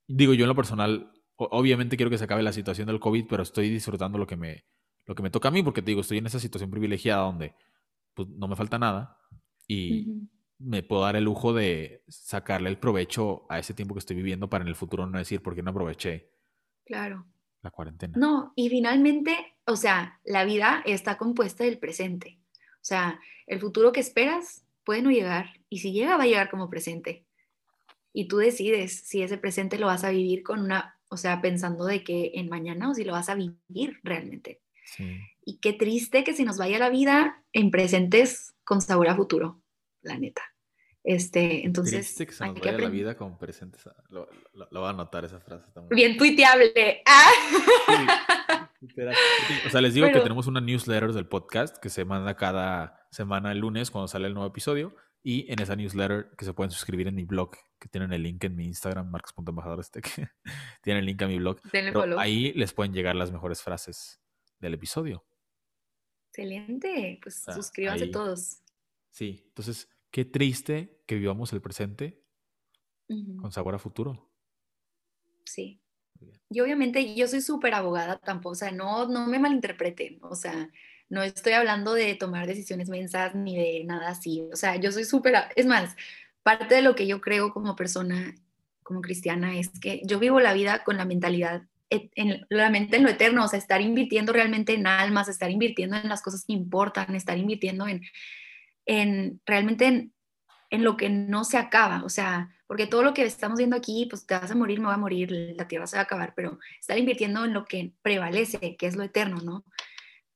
Digo, yo en lo personal, obviamente quiero que se acabe la situación del COVID, pero estoy disfrutando lo que me, lo que me toca a mí, porque te digo, estoy en esa situación privilegiada donde pues, no me falta nada y me puedo dar el lujo de sacarle el provecho a ese tiempo que estoy viviendo para en el futuro no decir por qué no aproveché. Claro. La cuarentena. No, y finalmente, o sea, la vida está compuesta del presente. O sea, el futuro que esperas puede no llegar y si llega va a llegar como presente y tú decides si ese presente lo vas a vivir con una, o sea, pensando de que en mañana o si lo vas a vivir realmente. Y qué triste que se nos vaya la vida en presentes con sabor a futuro, la neta. Este, entonces. Triste que se nos vaya la vida con presentes. Lo, lo, voy a anotar esa frase. también. Bien tuiteable. Ah. *laughs* o sea, les digo que tenemos una newsletter del podcast que se manda cada semana el lunes cuando sale el nuevo episodio. Y en esa newsletter que se pueden suscribir en mi blog, que tienen el link en mi Instagram, marcos.embajador este, que *laughs* tienen el link a mi blog. ahí les pueden llegar las mejores frases del episodio. Excelente, pues suscríbanse todos. Sí, entonces, qué triste que vivamos el presente con sabor a futuro. Sí. Y obviamente yo soy súper abogada tampoco, o sea, no, no me malinterpreten, o sea, no estoy hablando de tomar decisiones mensas ni de nada así. O sea, yo soy súper, es más, parte de lo que yo creo como persona, como cristiana, es que yo vivo la vida con la mentalidad, en, la mente en lo eterno, o sea, estar invirtiendo realmente en almas, estar invirtiendo en las cosas que importan, estar invirtiendo en, en realmente en, en lo que no se acaba, o sea, porque todo lo que estamos viendo aquí, pues te vas a morir, me voy a morir, la tierra se va a acabar, pero estar invirtiendo en lo que prevalece, que es lo eterno, ¿no?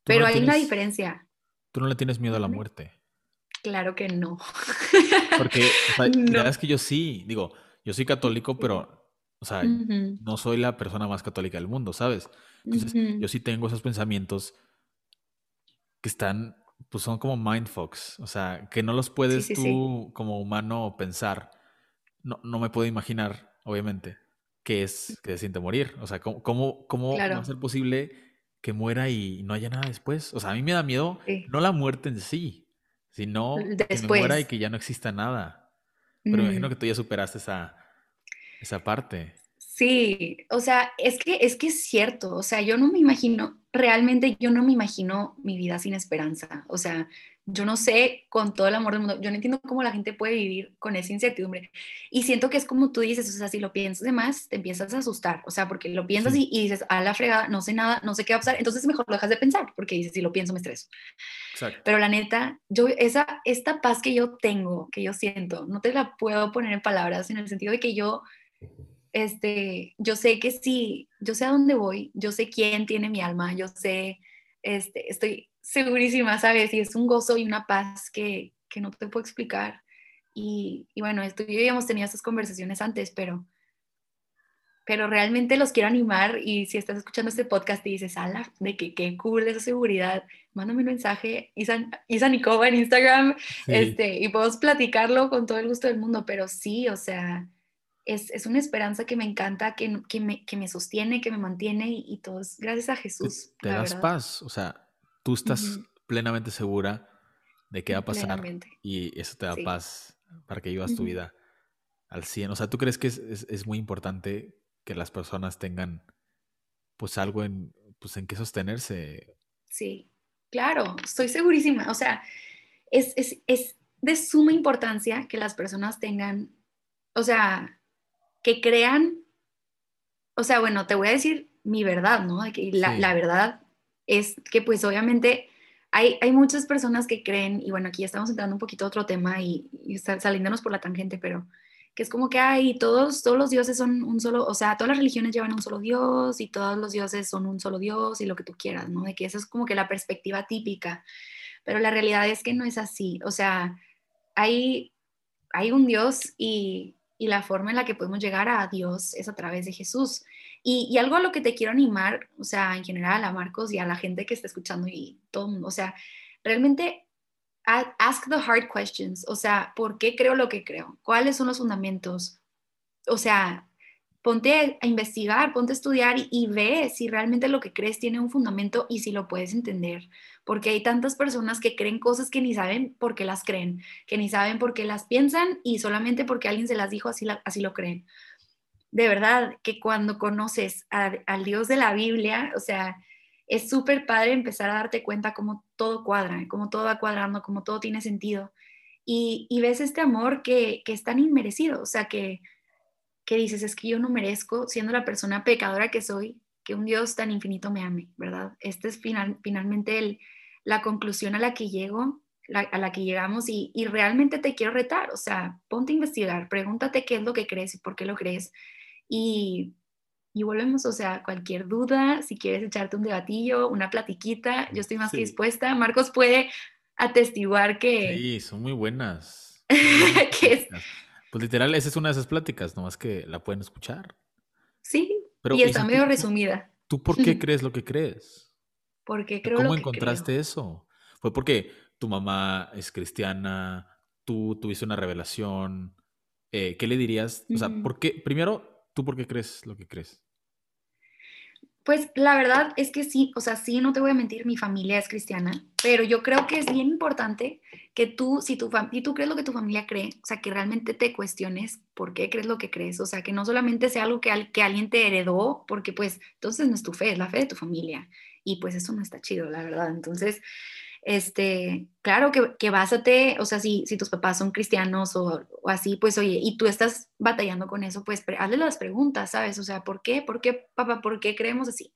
Pero hay una diferencia. Tú no le tienes miedo a la muerte. Claro que no. Porque *laughs* la verdad es que yo sí, digo, yo soy católico, pero, o sea, no soy la persona más católica del mundo, ¿sabes? Entonces, yo sí tengo esos pensamientos que están, pues son como mindfucks, o sea, que no los puedes tú como humano pensar. No, no me puedo imaginar, obviamente, qué es que se siente morir. O sea, ¿cómo, cómo, cómo va a ser posible que muera y no haya nada después. O sea, a mí me da miedo no la muerte en sí, sino que me muera y que ya no exista nada. Pero me imagino mm. que tú ya superaste esa, esa parte. Sí, o sea, es que, es que es cierto, o sea, yo no me imagino, realmente yo no me imagino mi vida sin esperanza, o sea, yo no sé con todo el amor del mundo, yo no entiendo cómo la gente puede vivir con esa incertidumbre. Y siento que es como tú dices, o sea, si lo piensas de más, te empiezas a asustar, o sea, porque lo piensas y, dices, a la fregada, no sé nada, no sé qué va a pasar, entonces mejor lo dejas de pensar, porque dices, si lo pienso me estreso. Exacto. Pero la neta, yo, esa, esta paz que yo tengo, que yo siento, no te la puedo poner en palabras, en el sentido de que yo este, yo sé que sí, yo sé a dónde voy, yo sé quién tiene mi alma, yo sé, este, estoy segurísima, ¿sabes? Y es un gozo y una paz que, que no te puedo explicar. Y, y bueno, esto, yo ya hemos tenido estas conversaciones antes, pero, pero realmente los quiero animar y si estás escuchando este podcast y dices, ala, de que qué cool esa seguridad, mándame un mensaje, Isa, Isa Nicoba en Instagram, este, y podemos platicarlo con todo el gusto del mundo, pero sí, o sea, es, una esperanza que me encanta, que, que, me, que me sostiene, que me mantiene y, todo es gracias a Jesús. Te, das paz, o sea, tú estás plenamente segura de qué va a pasar y eso te da paz para que vivas tu vida al 100. O sea, ¿tú crees que es, muy importante que las personas tengan pues algo en, pues, en qué sostenerse? Sí, claro, estoy segurísima. O sea, es, es de suma importancia que las personas tengan, o sea, que crean, o sea, bueno, te voy a decir mi verdad, ¿no? Que la, la, verdad es que pues obviamente hay, hay, muchas personas que creen, y bueno, aquí estamos entrando un poquito a otro tema y, y saliéndonos por la tangente, pero que es como que hay todos, todos los dioses son un solo, o sea, todas las religiones llevan un solo dios y todos los dioses son un solo dios y lo que tú quieras, ¿no? De que esa es como que la perspectiva típica, pero la realidad es que no es así, o sea, hay, hay un dios y y la forma en la que podemos llegar a Dios es a través de Jesús. Y, algo a lo que te quiero animar, o sea, en general a Marcos y a la gente que está escuchando y todo o sea, realmente ask the hard questions, o sea, ¿por qué creo lo que creo? ¿Cuáles son los fundamentos? O sea, ponte a investigar, ponte a estudiar y, ve si realmente lo que crees tiene un fundamento y si lo puedes entender. Porque hay tantas personas que creen cosas que ni saben por qué las creen, que ni saben por qué las piensan y solamente porque alguien se las dijo así, así lo creen. De verdad que cuando conoces al Dios de la Biblia, o sea, es súper padre empezar a darte cuenta cómo todo cuadra, cómo todo va cuadrando, cómo todo tiene sentido. Y, ves este amor que, que es tan inmerecido, o sea, que que dices, es que yo no merezco, siendo la persona pecadora que soy, que un Dios tan infinito me ame, ¿verdad? Esta es final, finalmente el, la conclusión a la que llego, a la que llegamos y, y, realmente te quiero retar, o sea, ponte a investigar, pregúntate qué es lo que crees y por qué lo crees y, y volvemos, o sea, cualquier duda, si quieres echarte un debatillo, una platiquita, yo estoy más que dispuesta. Marcos puede atestiguar que... Sí, son muy buenas. *laughs* que es, pues literal, esa es una de esas pláticas, nomás que la pueden escuchar. Sí, y está medio resumida. ¿Tú por qué *laughs* crees lo que crees? Porque creo ¿Cómo lo que encontraste eso? ¿Fue porque tu mamá es cristiana? ¿Tú tuviste una revelación? Eh, ¿Qué le dirías? O sea, ¿por qué? Primero, ¿tú por qué crees lo que crees? Pues la verdad es que sí, o sea, sí, no te voy a mentir, mi familia es cristiana, pero yo creo que es bien importante que tú, si, tu si tú crees lo que tu familia cree, o sea, que realmente te cuestiones por qué crees lo que crees, o sea, que no solamente sea algo que, que alguien te heredó, porque pues entonces no es tu fe, es la fe de tu familia, y pues eso no está chido, la verdad. Entonces, este, claro que, que básate, o sea, si, si tus papás son cristianos o, así, pues oye, y tú estás batallando con eso, pues hazle las preguntas, ¿sabes? O sea, ¿por qué? ¿Por qué, papá? ¿Por qué creemos así?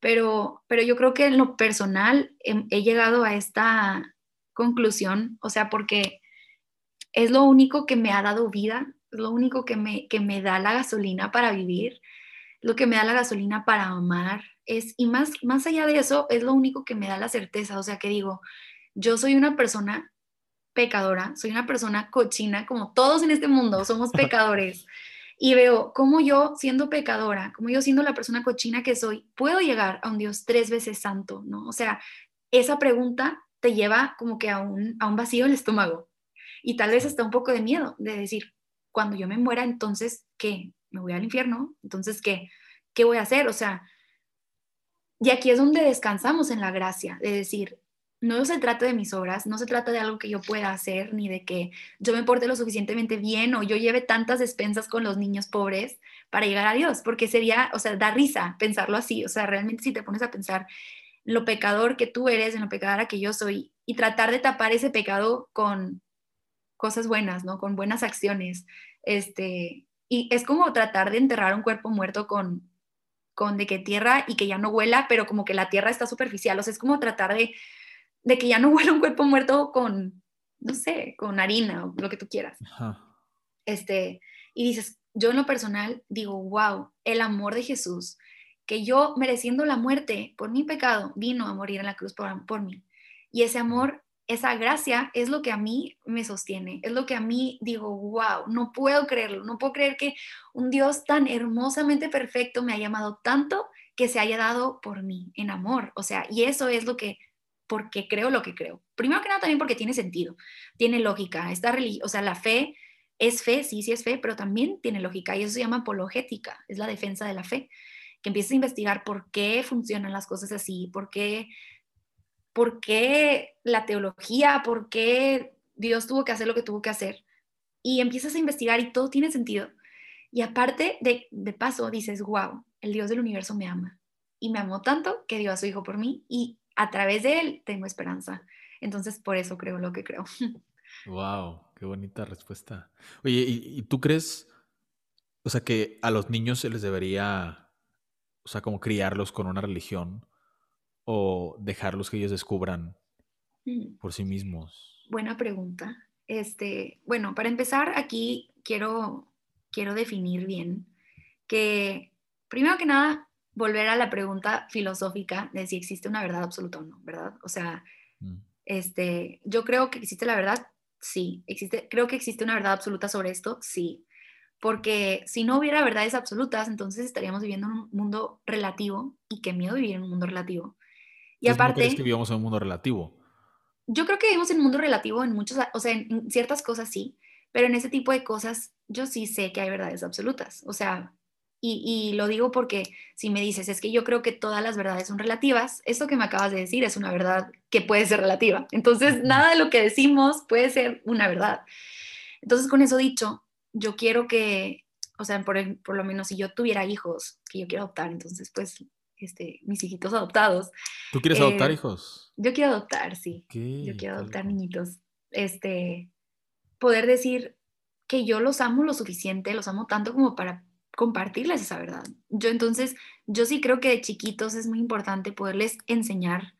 Pero, pero yo creo que en lo personal he, he llegado a esta conclusión, o sea, porque es lo único que me ha dado vida, es lo único que me, que me da la gasolina para vivir, lo que me da la gasolina para amar, es, y más, más allá de eso, es lo único que me da la certeza, o sea, que digo, yo soy una persona pecadora, soy una persona cochina, como todos en este mundo somos *laughs* pecadores, y veo cómo yo, siendo pecadora, como yo siendo la persona cochina que soy, puedo llegar a un Dios tres veces santo, ¿no? O sea, esa pregunta te lleva como que a un, a un vacío el estómago, y tal vez hasta un poco de miedo, de decir, cuando yo me muera, entonces, ¿qué? ¿Me voy al infierno? Entonces, ¿qué? ¿Qué voy a hacer? O sea, y aquí es donde descansamos en la gracia, de decir, no se trata de mis obras, no se trata de algo que yo pueda hacer, ni de que yo me porte lo suficientemente bien o yo lleve tantas despensas con los niños pobres para llegar a Dios, porque sería, o sea, da risa pensarlo así, o sea, realmente si te pones a pensar lo pecador que tú eres, en lo pecadora que yo soy, y tratar de tapar ese pecado con cosas buenas, ¿no? Con buenas acciones, este, y es como tratar de enterrar un cuerpo muerto con, con de que tierra y que ya no huela, pero como que la tierra está superficial, o sea, es como tratar de de que ya no *laughs* huele un cuerpo muerto con, no sé, con harina o lo que tú quieras. Este, y dices, yo en lo personal digo, wow, el amor de Jesús, que yo mereciendo la muerte por mi pecado, vino a morir en la cruz por, por mí. Y ese amor, esa gracia es lo que a mí me sostiene, es lo que a mí digo, wow, no puedo creerlo, no puedo creer que un Dios tan hermosamente perfecto me haya amado tanto que se haya dado por mí en amor. O sea, y eso es lo que porque creo lo que creo. Primero que nada también porque tiene sentido, tiene lógica. Esta o sea, la fe es fe, sí, sí es fe, pero también tiene lógica y eso se llama apologética, es la defensa de la fe, que empiezas a investigar por qué funcionan las cosas así, por qué, por qué la teología, por qué Dios tuvo que hacer lo que tuvo que hacer. Y empiezas a investigar y todo tiene sentido. Y aparte de, de paso dices, wow, el Dios del universo me ama. Y me amó tanto que dio a su hijo por mí y a través de él tengo esperanza. Entonces, por eso creo lo que creo. *laughs* Wow, qué bonita respuesta. Oye, ¿y, tú crees, o sea, que a los niños se les debería, o sea, como criarlos con una religión o dejarlos que ellos descubran mm. por sí mismos? Buena pregunta. Este, bueno, para empezar, aquí quiero, quiero definir bien que, primero que nada, volver a la pregunta filosófica de si existe una verdad absoluta o no, ¿verdad? O sea, mm. este, yo creo que existe la verdad, sí, existe, creo que existe una verdad absoluta sobre esto, sí, porque si no hubiera verdades absolutas, entonces estaríamos viviendo en un mundo relativo y qué miedo vivir en un mundo relativo. Y aparte... ¿No crees que vivamos en un mundo relativo? Yo creo que vivimos en un mundo relativo en muchos, o sea, en ciertas cosas sí, pero en ese tipo de cosas yo sí sé que hay verdades absolutas. O sea, y, lo digo porque si me dices, es que yo creo que todas las verdades son relativas, eso que me acabas de decir es una verdad que puede ser relativa. Entonces, nada de lo que decimos puede ser una verdad. Entonces, con eso dicho, yo quiero que, o sea, por, lo menos si yo tuviera hijos que yo quiero adoptar, entonces, pues, este, mis hijitos adoptados. ¿Tú quieres adoptar eh, hijos? Yo quiero adoptar, sí. Yo quiero adoptar niñitos. Este, poder decir que yo los amo lo suficiente, los amo tanto como para compartirles esa verdad. Yo entonces, yo sí creo que de chiquitos es muy importante poderles enseñar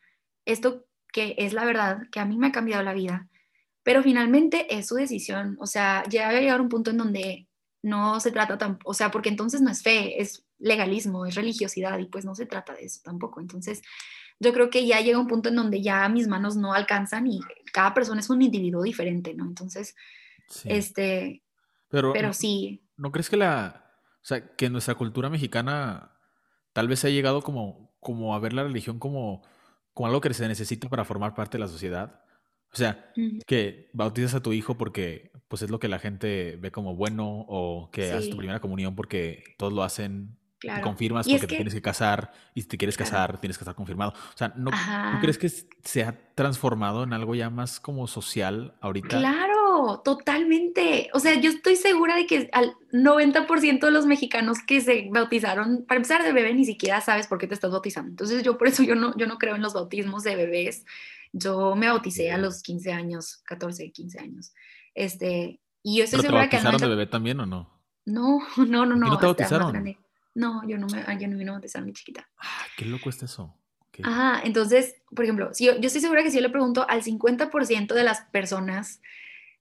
esto que es la verdad, que a mí me ha cambiado la vida, pero finalmente es su decisión, o sea, ya va a llegar un punto en donde no se trata tan, o sea, porque entonces no es fe, es legalismo, es religiosidad y pues no se trata de eso tampoco. Entonces, yo creo que ya llega un punto en donde ya mis manos no alcanzan y cada persona es un individuo diferente, ¿no? Entonces, este, pero, pero sí. ¿No crees que la, o sea, que nuestra cultura mexicana tal vez ha llegado como, como a ver la religión como, como algo que se necesita para formar parte de la sociedad. O sea, que bautizas a tu hijo porque pues es lo que la gente ve como bueno o que haces tu primera comunión porque todos lo hacen. confirmas porque te tienes que casar y si te quieres casar tienes que estar confirmado. O sea, ¿no, ¿no crees que se ha transformado en algo ya más como social ahorita? Claro totalmente. O sea, yo estoy segura de que al 90% de los mexicanos que se bautizaron, para empezar de bebé, ni siquiera sabes por qué te estás bautizando. Entonces, yo por eso yo no, yo no creo en los bautismos de bebés. Yo me bauticé a los 15 años, 14, 15 años. Este, y yo estoy segura que... ¿Te bautizaron de bebé también o no? No, *laughs* no, no, no. ¿No te bautizaron? No, yo no me, yo no vino a bautizar mi chiquita. Ah, qué loco es eso. Ajá, entonces, por ejemplo, si yo, yo, estoy segura que si yo le pregunto al 50% de las personas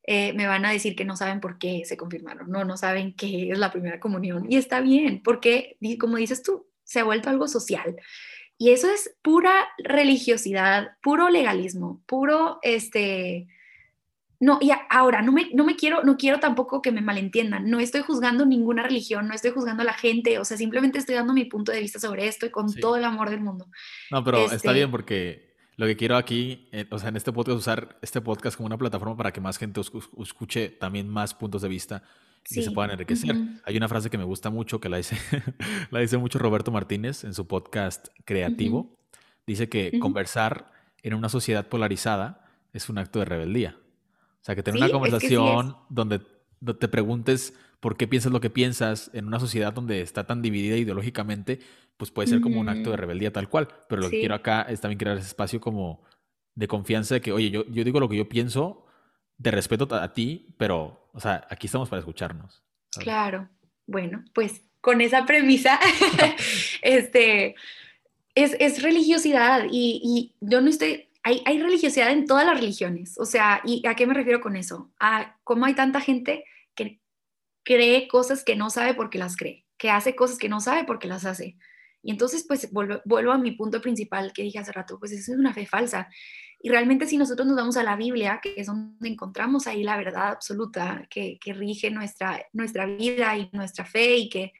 eh, me van a decir que no saben por qué se confirmaron, no, no saben qué es la primera comunión. Y está bien, porque, como dices tú, se ha vuelto algo social. Y eso es pura religiosidad, puro legalismo, puro, este, no, y ahora, no me, no me quiero, no quiero tampoco que me malentiendan, no estoy juzgando ninguna religión, no estoy juzgando a la gente, o sea, simplemente estoy dando mi punto de vista sobre esto y con todo el amor del mundo. No, pero está este bien porque lo que quiero aquí, eh, o sea, en este podcast, usar este podcast como una plataforma para que más gente escuche también más puntos de vista y se puedan enriquecer. Hay una frase que me gusta mucho que la dice, *laughs* la dice mucho Roberto Martínez en su podcast creativo. Dice que conversar en una sociedad polarizada es un acto de rebeldía. O sea, que tener una conversación donde te preguntes por qué piensas lo que piensas en una sociedad donde está tan dividida ideológicamente, pues puede ser como un acto de rebeldía tal cual. Pero lo que quiero acá es también crear ese espacio como de confianza de que, oye, yo, yo digo lo que yo pienso, te respeto a ti, pero, o sea, aquí estamos para escucharnos. Claro. Bueno, pues con esa premisa, *laughs* *laughs* este, es, es religiosidad y, y, yo no estoy, hay, hay religiosidad en todas las religiones. O sea, ¿y a qué me refiero con eso? A cómo hay tanta gente que cree cosas que no sabe porque las cree, que hace cosas que no sabe porque las hace. Y entonces, pues vuelvo, a mi punto principal que dije hace rato, pues eso es una fe falsa. Y realmente si nosotros nos vamos a la Biblia, que es donde encontramos ahí la verdad absoluta que, que rige nuestra, nuestra vida y nuestra fe y que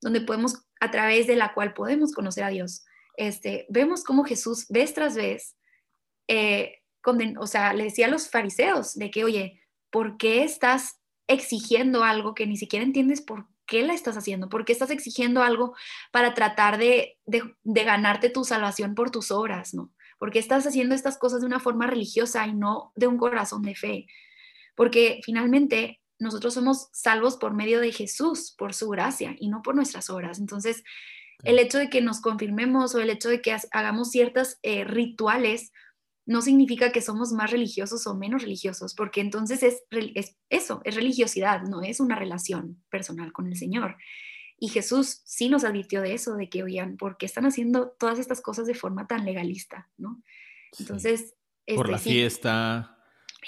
donde podemos, a través de la cual podemos conocer a Dios, este, vemos cómo Jesús vez tras vez, eh, o sea, le decía a los fariseos de que, oye, ¿por qué estás exigiendo algo que ni siquiera entiendes por qué la estás haciendo? ¿Por qué estás exigiendo algo para tratar de, ganarte tu salvación por tus obras, no? ¿Por qué estás haciendo estas cosas de una forma religiosa y no de un corazón de fe? Porque finalmente nosotros somos salvos por medio de Jesús, por su gracia y no por nuestras obras. Entonces, el hecho de que nos confirmemos o el hecho de que hagamos ciertos eh, rituales no significa que somos más religiosos o menos religiosos, porque entonces es, eso, es religiosidad, no es una relación personal con el Señor. Y Jesús sí nos advirtió de eso, de que, oigan, ¿por qué están haciendo todas estas cosas de forma tan legalista? ¿no? Entonces... por la fiesta,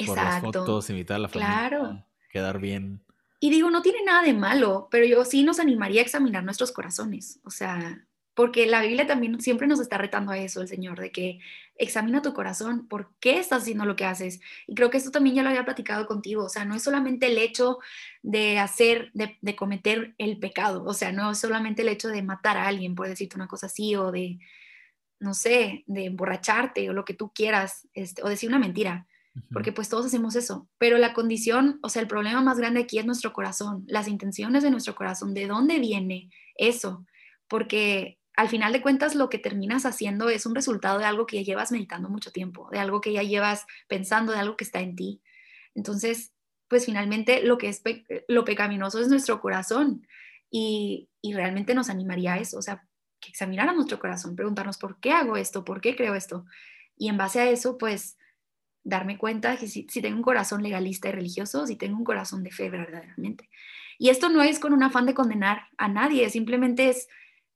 por las fotos, invitar a la familia, claro. quedar bien. Y digo, no tiene nada de malo, pero yo sí nos animaría a examinar nuestros corazones. O sea, porque la Biblia también siempre nos está retando a eso, el Señor, de que examina tu corazón, ¿por qué estás haciendo lo que haces? Y creo que esto también ya lo había platicado contigo, o sea, no es solamente el hecho de hacer, de, cometer el pecado, o sea, no es solamente el hecho de matar a alguien, por decirte una cosa así, o de, no sé, de emborracharte o lo que tú quieras, este, o decir una mentira, porque pues todos hacemos eso, pero la condición, o sea, el problema más grande aquí es nuestro corazón, las intenciones de nuestro corazón, ¿de dónde viene eso? Porque al final de cuentas lo que terminas haciendo es un resultado de algo que ya llevas meditando mucho tiempo, de algo que ya llevas pensando, de algo que está en ti. Entonces, pues finalmente lo que es lo pecaminoso es nuestro corazón y, realmente nos animaría a eso, o sea, que examinar a nuestro corazón, preguntarnos por qué hago esto, por qué creo esto. Y en base a eso, pues darme cuenta que si, si tengo un corazón legalista y religioso, si tengo un corazón de fe verdaderamente. Y esto no es con un afán de condenar a nadie, simplemente es,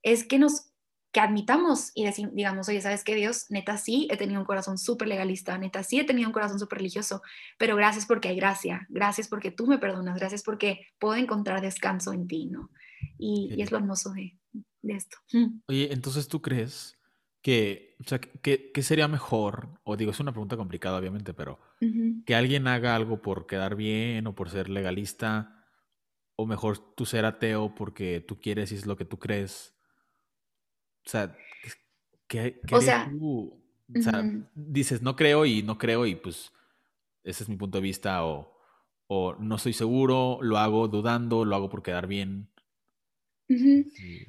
es que nos que admitamos y decimos, digamos, oye, ¿sabes qué, Dios? Neta, sí, he tenido un corazón súper legalista, neta, sí, he tenido un corazón súper religioso, pero gracias porque hay gracia, gracias porque tú me perdonas, gracias porque puedo encontrar descanso en ti, ¿no? Y, es lo hermoso de, esto. Oye, entonces tú crees que, o sea, que, sería mejor, o digo, es una pregunta complicada, obviamente, pero que alguien haga algo por quedar bien o por ser legalista, o mejor tú ser ateo porque tú quieres y es lo que tú crees o sea, ¿qué, qué o sea, tú? O sea, dices, no creo y no creo y pues ese es mi punto de vista o, o no estoy seguro, lo hago dudando, lo hago por quedar bien.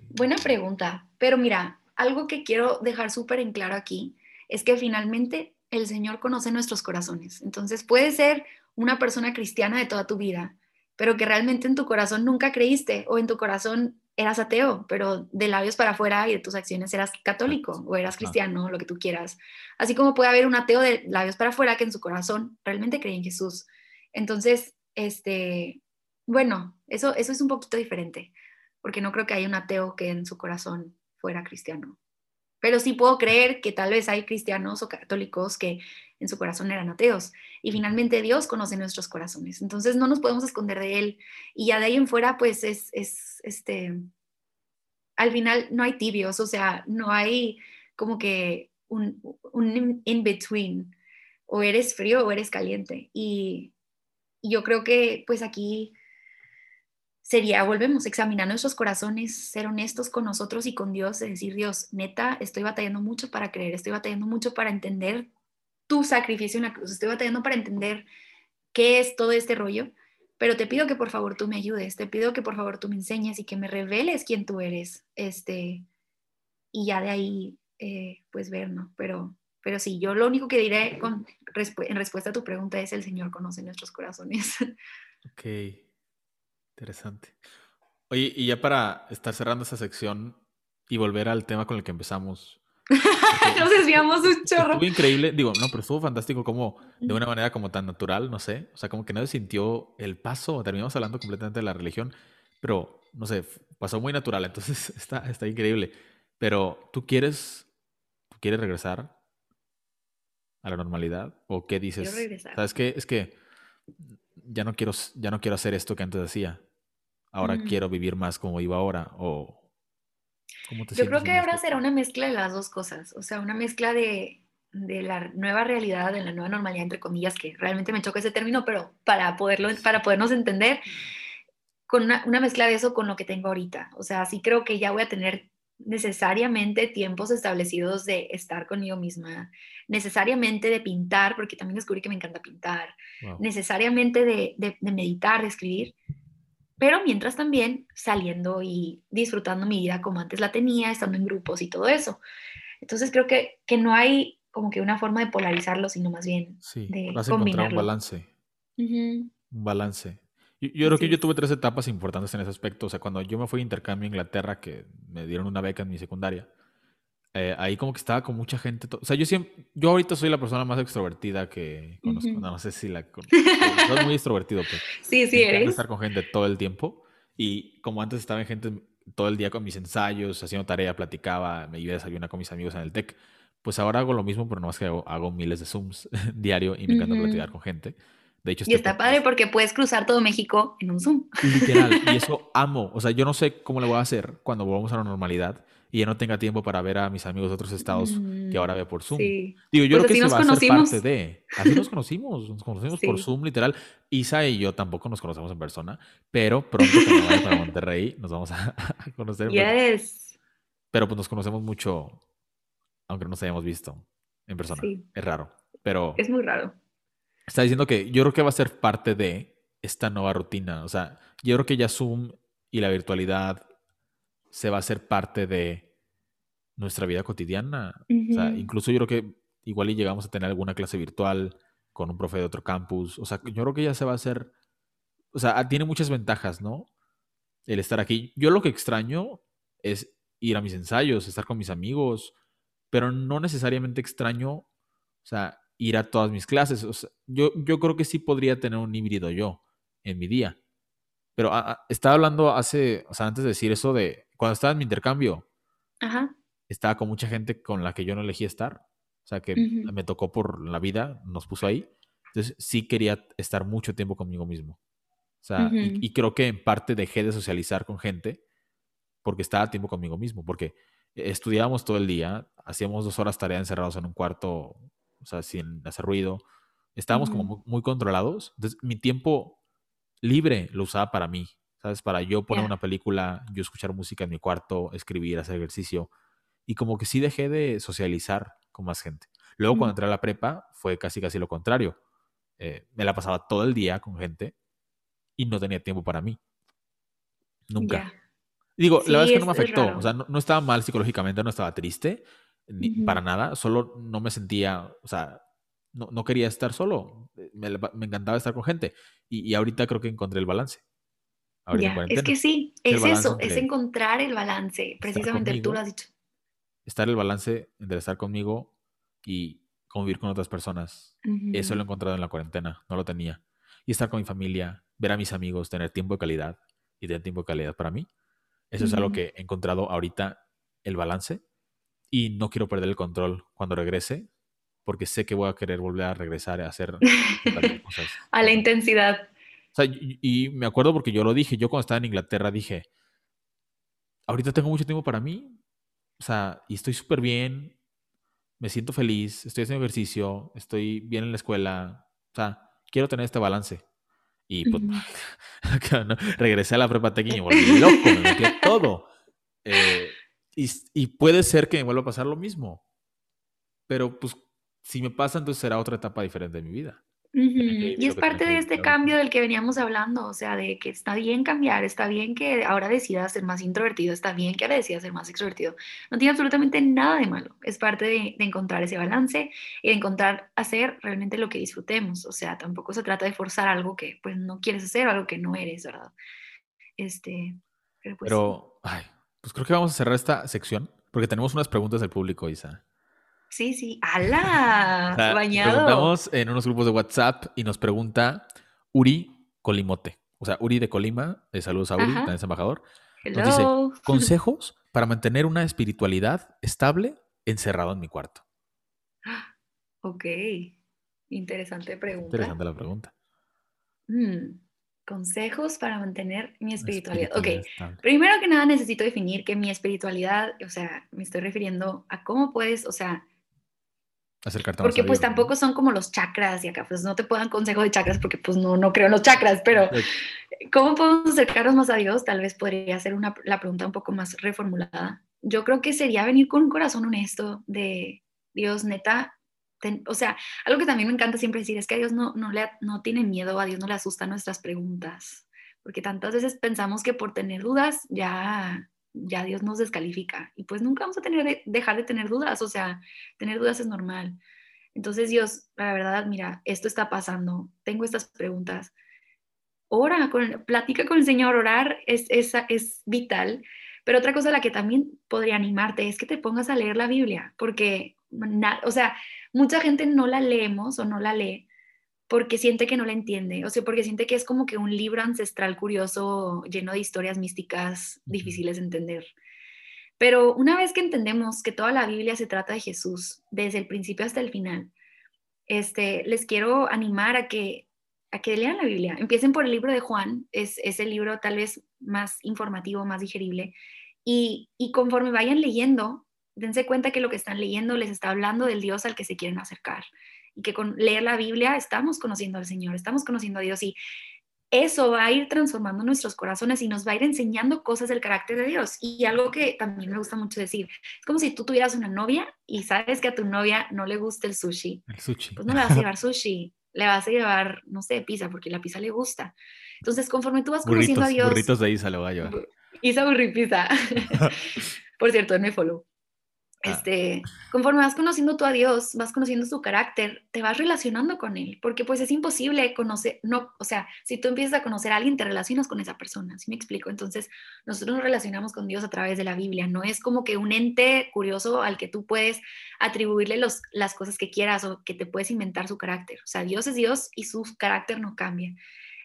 Buena pregunta, pero mira, algo que quiero dejar súper en claro aquí es que finalmente el Señor conoce nuestros corazones. Entonces puede ser una persona cristiana de toda tu vida, pero que realmente en tu corazón nunca creíste o en tu corazón eras ateo, pero de labios para afuera y de tus acciones eras católico o eras cristiano, lo que tú quieras. Así como puede haber un ateo de labios para afuera que en su corazón realmente cree en Jesús. Entonces, este, bueno, eso, eso es un poquito diferente, porque no creo que haya un ateo que en su corazón fuera cristiano. Pero sí puedo creer que tal vez hay cristianos o católicos que en su corazón eran ateos. Y finalmente Dios conoce nuestros corazones. Entonces no nos podemos esconder de Él. Y ya de ahí en fuera, pues es, es este, al final no hay tibios, o sea, no hay como que un, un in-between. O eres frío o eres caliente. Y, y yo creo que pues aquí sería, volvemos, examinar nuestros corazones, ser honestos con nosotros y con Dios, decir, Dios, neta, estoy batallando mucho para creer, estoy batallando mucho para entender tu sacrificio en la cruz, estoy batallando para entender qué es todo este rollo, pero te pido que por favor tú me ayudes, te pido que por favor tú me enseñes y que me reveles quién tú eres, este, y ya de ahí, eh, pues ver, ¿no? Pero, pero sí, yo lo único que diré con, en respuesta a tu pregunta es el Señor conoce nuestros corazones. *laughs* Ok, interesante. Oye, y ya para estar cerrando esta sección y volver al tema con el que empezamos. *laughs* Nos desviamos un chorro. Estuvo increíble, digo, no, pero estuvo fantástico como de una manera como tan natural, no sé, o sea, como que nadie sintió el paso, terminamos hablando completamente de la religión, pero no sé, pasó muy natural, entonces *laughs* está, está increíble. Pero tú quieres, tú quieres regresar a la normalidad o qué dices? Quiero regresar. ¿Sabes qué? Es que ya no quiero, ya no quiero hacer esto que antes hacía. Ahora Mm. quiero vivir más como iba ahora o ¿cómo te Yo creo que ahora será una mezcla de las dos cosas, o sea, una mezcla de, de la nueva realidad, de la nueva normalidad, entre comillas, que realmente me choca ese término, pero para, poderlo, para podernos entender, con una, una mezcla de eso con lo que tengo ahorita. O sea, sí creo que ya voy a tener necesariamente tiempos establecidos de estar conmigo misma, necesariamente de pintar, porque también descubrí que me encanta pintar, Wow. necesariamente de, de- de meditar, de escribir, pero mientras también saliendo y disfrutando mi vida como antes la tenía, estando en grupos y todo eso. Entonces creo que, que no hay como que una forma de polarizarlo, sino más bien Sí, de vas a encontrar un balance, un balance. Yo, yo creo que yo tuve tres etapas importantes en ese aspecto. O sea, cuando yo me fui de intercambio a Inglaterra, que me dieron una beca en mi secundaria, eh, ahí como que estaba con mucha gente. O sea, yo siempre, yo ahorita soy la persona más extrovertida que conozco. Ujú. No, no sé si la con- Soy muy extrovertido, pues. *laughs* Sí, sí eres. estar con gente todo el tiempo. Y como antes estaba en gente todo el día con mis ensayos, haciendo tarea, platicaba, me iba a desayunar con mis amigos en el TEC, pues ahora hago lo mismo, pero no más que hago, hago miles de Zooms *laughs* diario y me encanta Ujú. platicar con gente. De hecho, Y este está podcast- padre porque puedes cruzar todo México en un Zoom. *laughs* Literal, y eso *laughs* amo. O sea, yo no sé cómo le voy a hacer cuando volvamos a la normalidad y ya no tenga tiempo para ver a mis amigos de otros estados que ahora veo por Zoom. Mm, Sí. Digo, yo Pues creo que así eso nos va a ser conocimos. parte de. Así nos conocimos, nos conocimos por. Zoom, literal. Isa y yo tampoco nos conocemos en persona, pero pronto cuando vaya para Monterrey nos vamos a, *laughs* a conocer. Yes. Pero pues nos conocemos mucho, aunque no nos hayamos visto en persona. Sí. Es raro. Pero Es muy raro. Está diciendo que yo creo que va a ser parte de esta nueva rutina. O sea, yo creo que ya Zoom y la virtualidad se va a hacer parte de nuestra vida cotidiana. O sea, incluso yo creo que igual y llegamos a tener alguna clase virtual con un profe de otro campus. O sea, yo creo que ya se va a hacer. O sea, tiene muchas ventajas, ¿no? El estar aquí. Yo lo que extraño es ir a mis ensayos, estar con mis amigos, pero no necesariamente extraño, o sea, ir a todas mis clases. O sea, yo, yo creo que sí podría tener un híbrido yo en mi día. Pero ah, ah, estaba hablando hace, o sea, antes de decir eso de cuando estaba en mi intercambio, Ajá. estaba con mucha gente con la que yo no elegí estar. O sea, que me tocó por la vida, nos puso ahí. Entonces sí quería estar mucho tiempo conmigo mismo. O sea, y- creo que en parte dejé de socializar con gente porque estaba a tiempo conmigo mismo, porque estudiábamos todo el día, hacíamos dos horas tarea encerrados en un cuarto, o sea, sin hacer ruido. Estábamos como muy, muy controlados. Entonces mi tiempo libre lo usaba para mí, ¿sabes? Para yo poner una película, yo escuchar música en mi cuarto, escribir, hacer ejercicio. Y como que sí dejé de socializar con más gente. Luego cuando entré a la prepa fue casi casi lo contrario. Eh, me la pasaba todo el día con gente y no tenía tiempo para mí. Nunca. Digo, Sí, la verdad es que no me afectó. O sea, no, no estaba mal psicológicamente, no estaba triste, ni para nada. Solo no me sentía, o sea, no, no quería estar solo. Eh, Me, me encantaba estar con gente. Y, y ahorita creo que encontré el balance. Ya, es que sí, es eso, es encontrar el balance. Precisamente tú lo has dicho. Estar el balance entre estar conmigo y convivir con otras personas. Eso lo he encontrado en la cuarentena, no lo tenía. Y estar con mi familia, ver a mis amigos, tener tiempo de calidad y tener tiempo de calidad para mí. Eso es algo que he encontrado ahorita el balance y no quiero perder el control cuando regrese porque sé que voy a querer volver a regresar a hacer *laughs* cosas. A la intensidad. O sea, y, y me acuerdo porque yo lo dije, yo cuando estaba en Inglaterra dije, ahorita tengo mucho tiempo para mí, o sea, y estoy súper bien, me siento feliz, estoy haciendo ejercicio, estoy bien en la escuela, o sea, quiero tener este balance. Y pues, *laughs* acá, ¿no? regresé a la prepa técnica y me volví loco, me metí a todo. Eh, y, y puede ser que me vuelva a pasar lo mismo, pero pues si me pasa, entonces será otra etapa diferente de mi vida. Y es parte de este cambio del que veníamos hablando, o sea, de que está bien cambiar, está bien que ahora decidas ser más introvertido, está bien que ahora decidas ser más extrovertido. No tiene absolutamente nada de malo. Es parte de, encontrar ese balance y de encontrar hacer realmente lo que disfrutemos. O sea, tampoco se trata de forzar algo que pues no quieres hacer o algo que no eres, ¿verdad? Este, pero, pues, ay, pues creo que vamos a cerrar esta sección porque tenemos unas preguntas del público, Isa. Sí, sí. ¡Hala! Bañado. Preguntamos en unos grupos de WhatsApp y nos pregunta Uri Colimote. O sea, Uri de Colima. De saludos a Uri, también es embajador. Nos dice: *laughs* consejos para mantener una espiritualidad estable encerrado en mi cuarto. Ok. Interesante pregunta. Interesante la pregunta. Mm, consejos para mantener mi espiritualidad. ok, primero que nada necesito definir que mi espiritualidad, o sea, me estoy refiriendo a cómo puedes, o sea, Acercarte porque pues tampoco son como los chakras y acá pues no te puedo dar consejo de chakras porque pues no, no creo en los chakras, pero ¿cómo podemos acercarnos más a Dios? Tal vez podría ser una, la pregunta un poco más reformulada. Yo creo que sería venir con un corazón honesto de Dios, neta, o sea, algo que también me encanta siempre decir es que a Dios no, no, le, no tiene miedo, a Dios no le asustan nuestras preguntas, porque tantas veces pensamos que por tener dudas ya ya Dios nos descalifica y pues nunca vamos a tener dejar de tener dudas, o sea, tener dudas es normal. Entonces Dios, la verdad, mira, esto está pasando, tengo estas preguntas. Ora, con, platica con el Señor, orar es, es, es vital, pero otra cosa a la que también podría animarte es que te pongas a leer la Biblia, porque, o sea, mucha gente no la leemos o no la lee porque siente que no la entiende, o sea, porque siente que es como que un libro ancestral curioso lleno de historias místicas difíciles de entender. Pero una vez que entendemos que toda la Biblia se trata de Jesús, desde el principio hasta el final, este, les quiero animar a que, a que lean la Biblia. Empiecen por el libro de Juan, es, es el libro tal vez más informativo, más digerible, y, y conforme vayan leyendo, dense cuenta que lo que están leyendo les está hablando del Dios al que se quieren acercar y que con leer la Biblia estamos conociendo al Señor, estamos conociendo a Dios y eso va a ir transformando nuestros corazones y nos va a ir enseñando cosas del carácter de Dios. Y algo que también me gusta mucho decir, es como si tú tuvieras una novia y sabes que a tu novia no le gusta el sushi. El sushi. Pues no le vas a llevar *laughs* sushi, le vas a llevar, no sé, pizza, porque la pizza le gusta. Entonces, conforme tú vas conociendo a Dios... Burritos de Isa le va a llevar. Isa Burripizza. *laughs* Por cierto, me follow. Este, conforme vas conociendo tú a Dios, vas conociendo su carácter, te vas relacionando con él, porque pues es imposible conocer, no, o sea, si tú empiezas a conocer a alguien, te relacionas con esa persona, ¿sí me explico? Entonces, nosotros nos relacionamos con Dios a través de la Biblia, no es como que un ente curioso al que tú puedes atribuirle los, las cosas que quieras o que te puedes inventar su carácter, o sea, Dios es Dios y su carácter no cambia.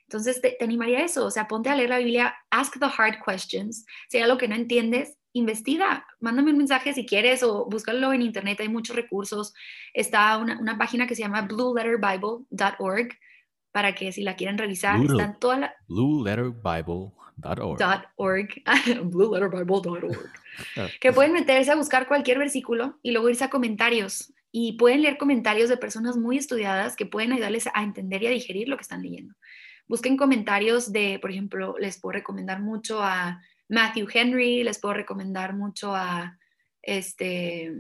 Entonces, te, te animaría a eso, o sea, ponte a leer la Biblia, ask the hard questions, si hay algo que no entiendes, investiga, mándame un mensaje si quieres o búscalo en internet, hay muchos recursos. Está una, página que se llama blueletterbible.org para que si la quieren revisar, Blue, están todas las... *laughs* Blueletterbible.org. blueletterbible.org. *laughs* que pueden meterse a buscar cualquier versículo y luego irse a comentarios. Y pueden leer comentarios de personas muy estudiadas que pueden ayudarles a entender y a digerir lo que están leyendo. Busquen comentarios de, por ejemplo, les puedo recomendar mucho a Matthew Henry, les puedo recomendar mucho a este,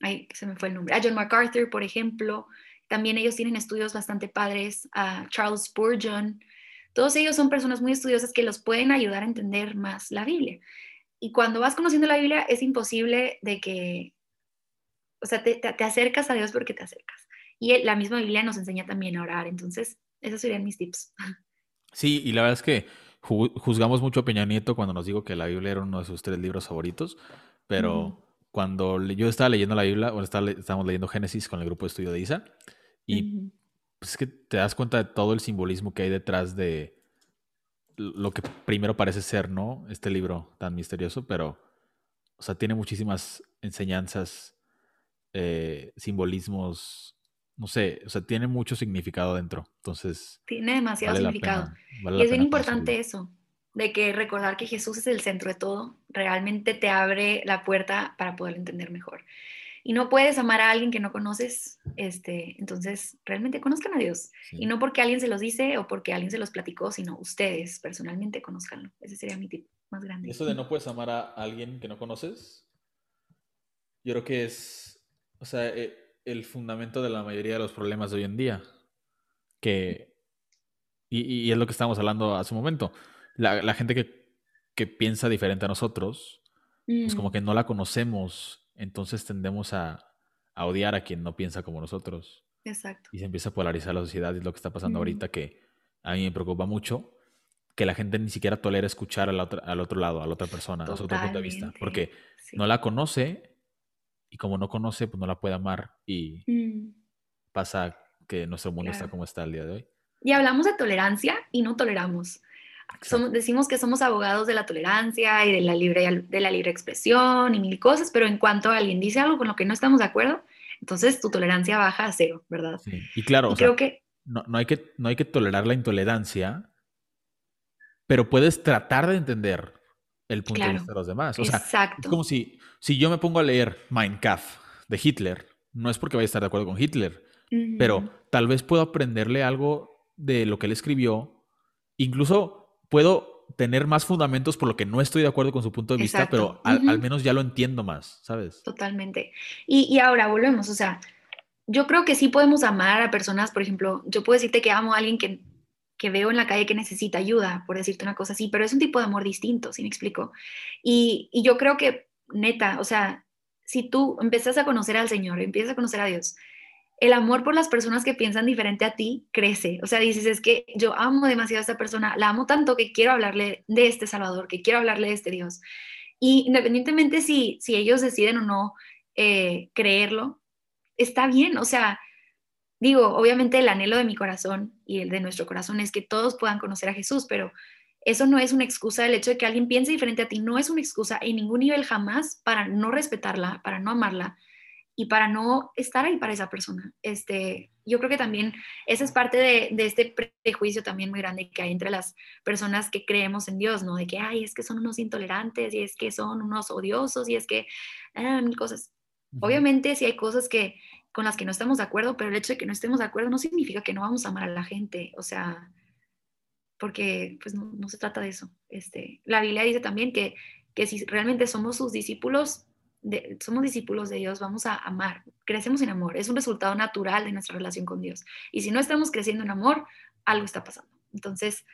ay, se me fue el nombre, a John MacArthur, por ejemplo. También ellos tienen estudios bastante padres, a Charles Spurgeon. Todos ellos son personas muy estudiosas que los pueden ayudar a entender más la Biblia. Y cuando vas conociendo la Biblia es imposible de que, o sea, te, te, acercas a Dios porque te acercas. Y la misma Biblia nos enseña también a orar. Entonces, esos serían mis tips. Sí, y la verdad es que juzgamos mucho a Peña Nieto cuando nos digo que la Biblia era uno de sus tres libros favoritos, pero cuando yo estaba leyendo la Biblia, o estábamos leyendo Génesis con el grupo de estudio de Isa, y pues es que te das cuenta de todo el simbolismo que hay detrás de lo que primero parece ser, ¿no? Este libro tan misterioso, pero, o sea, tiene muchísimas enseñanzas, eh, simbolismos, no sé, o sea, tiene mucho significado dentro. Entonces. Tiene demasiado significado. y es bien importante eso, de que recordar que Jesús es el centro de todo, realmente te abre la puerta para poder entender mejor. Y no puedes amar a alguien que no conoces, este, entonces realmente conozcan a Dios. Y no porque alguien se los dice o porque alguien se los platicó, sino ustedes personalmente conozcanlo. Ese sería mi tip más grande. Eso de no puedes amar a alguien que no conoces, yo creo que es, o sea, eh, el fundamento de la mayoría de los problemas de hoy en día. que, y, es lo que estábamos hablando hace un momento, la, gente que, que, piensa diferente a nosotros, pues como mm. que no la conocemos, entonces tendemos a, a, odiar a quien no piensa como nosotros. Exacto. Y se empieza a polarizar la sociedad, y es lo que está pasando ahorita que a mí me preocupa mucho que la gente ni siquiera tolera escuchar al otro, al otro lado, a la otra persona, a su otro punto de vista, porque no la conoce y como no conoce, pues no la puede amar y mm. pasa que nuestro mundo está como está el día de hoy. Y hablamos de tolerancia y no toleramos. Somos, decimos que somos abogados de la tolerancia y de la, libre, de la libre expresión y mil cosas, pero en cuanto alguien dice algo con lo que no estamos de acuerdo, entonces tu tolerancia baja a cero, ¿verdad? Sí. Y claro, creo que... No, no, hay que no hay que tolerar la intolerancia, pero puedes tratar de entender el punto de vista de los demás. O sea, es como si, si yo me pongo a leer Mein Kampf de Hitler, no es porque vaya a estar de acuerdo con Hitler, pero tal vez puedo aprenderle algo de lo que él escribió. Incluso puedo tener más fundamentos por lo que no estoy de acuerdo con su punto de vista, pero al, menos ya lo entiendo más, ¿sabes? Totalmente. Y, y, ahora volvemos, o sea, yo creo que sí podemos amar a personas, por ejemplo, yo puedo decirte que amo a alguien que, que veo en la calle que necesita ayuda, por decirte una cosa así, pero es un tipo de amor distinto, ¿sí me explico? Y, y yo creo que, neta, o sea, si tú empiezas a conocer al Señor, empiezas a conocer a Dios, el amor por las personas que piensan diferente a ti crece. O sea, dices, es que yo amo demasiado a esta persona, la amo tanto que quiero hablarle de este Salvador, que quiero hablarle de este Dios. Y independientemente si, si ellos deciden o no eh, creerlo, está bien. O sea, digo, obviamente el anhelo de mi corazón y el de nuestro corazón es que todos puedan conocer a Jesús, pero eso no es una excusa. El hecho de que alguien piense diferente a ti no es una excusa en ningún nivel jamás para no respetarla, para no amarla y para no estar ahí para esa persona. Este, yo creo que también esa es parte de, este prejuicio también muy grande que hay entre las personas que creemos en Dios, ¿no? De que, ay, es que son unos intolerantes y es que son unos odiosos y es que, ah, mil cosas. Obviamente sí hay cosas que con las que no estamos de acuerdo, pero el hecho de que no estemos de acuerdo no significa que no vamos a amar a la gente, o sea, porque pues no, se trata de eso. Este, la Biblia dice también que, que si realmente somos sus discípulos, somos discípulos de Dios, vamos a amar, crecemos en amor, es un resultado natural de nuestra relación con Dios. Y si no estamos creciendo en amor, algo está pasando. Entonces,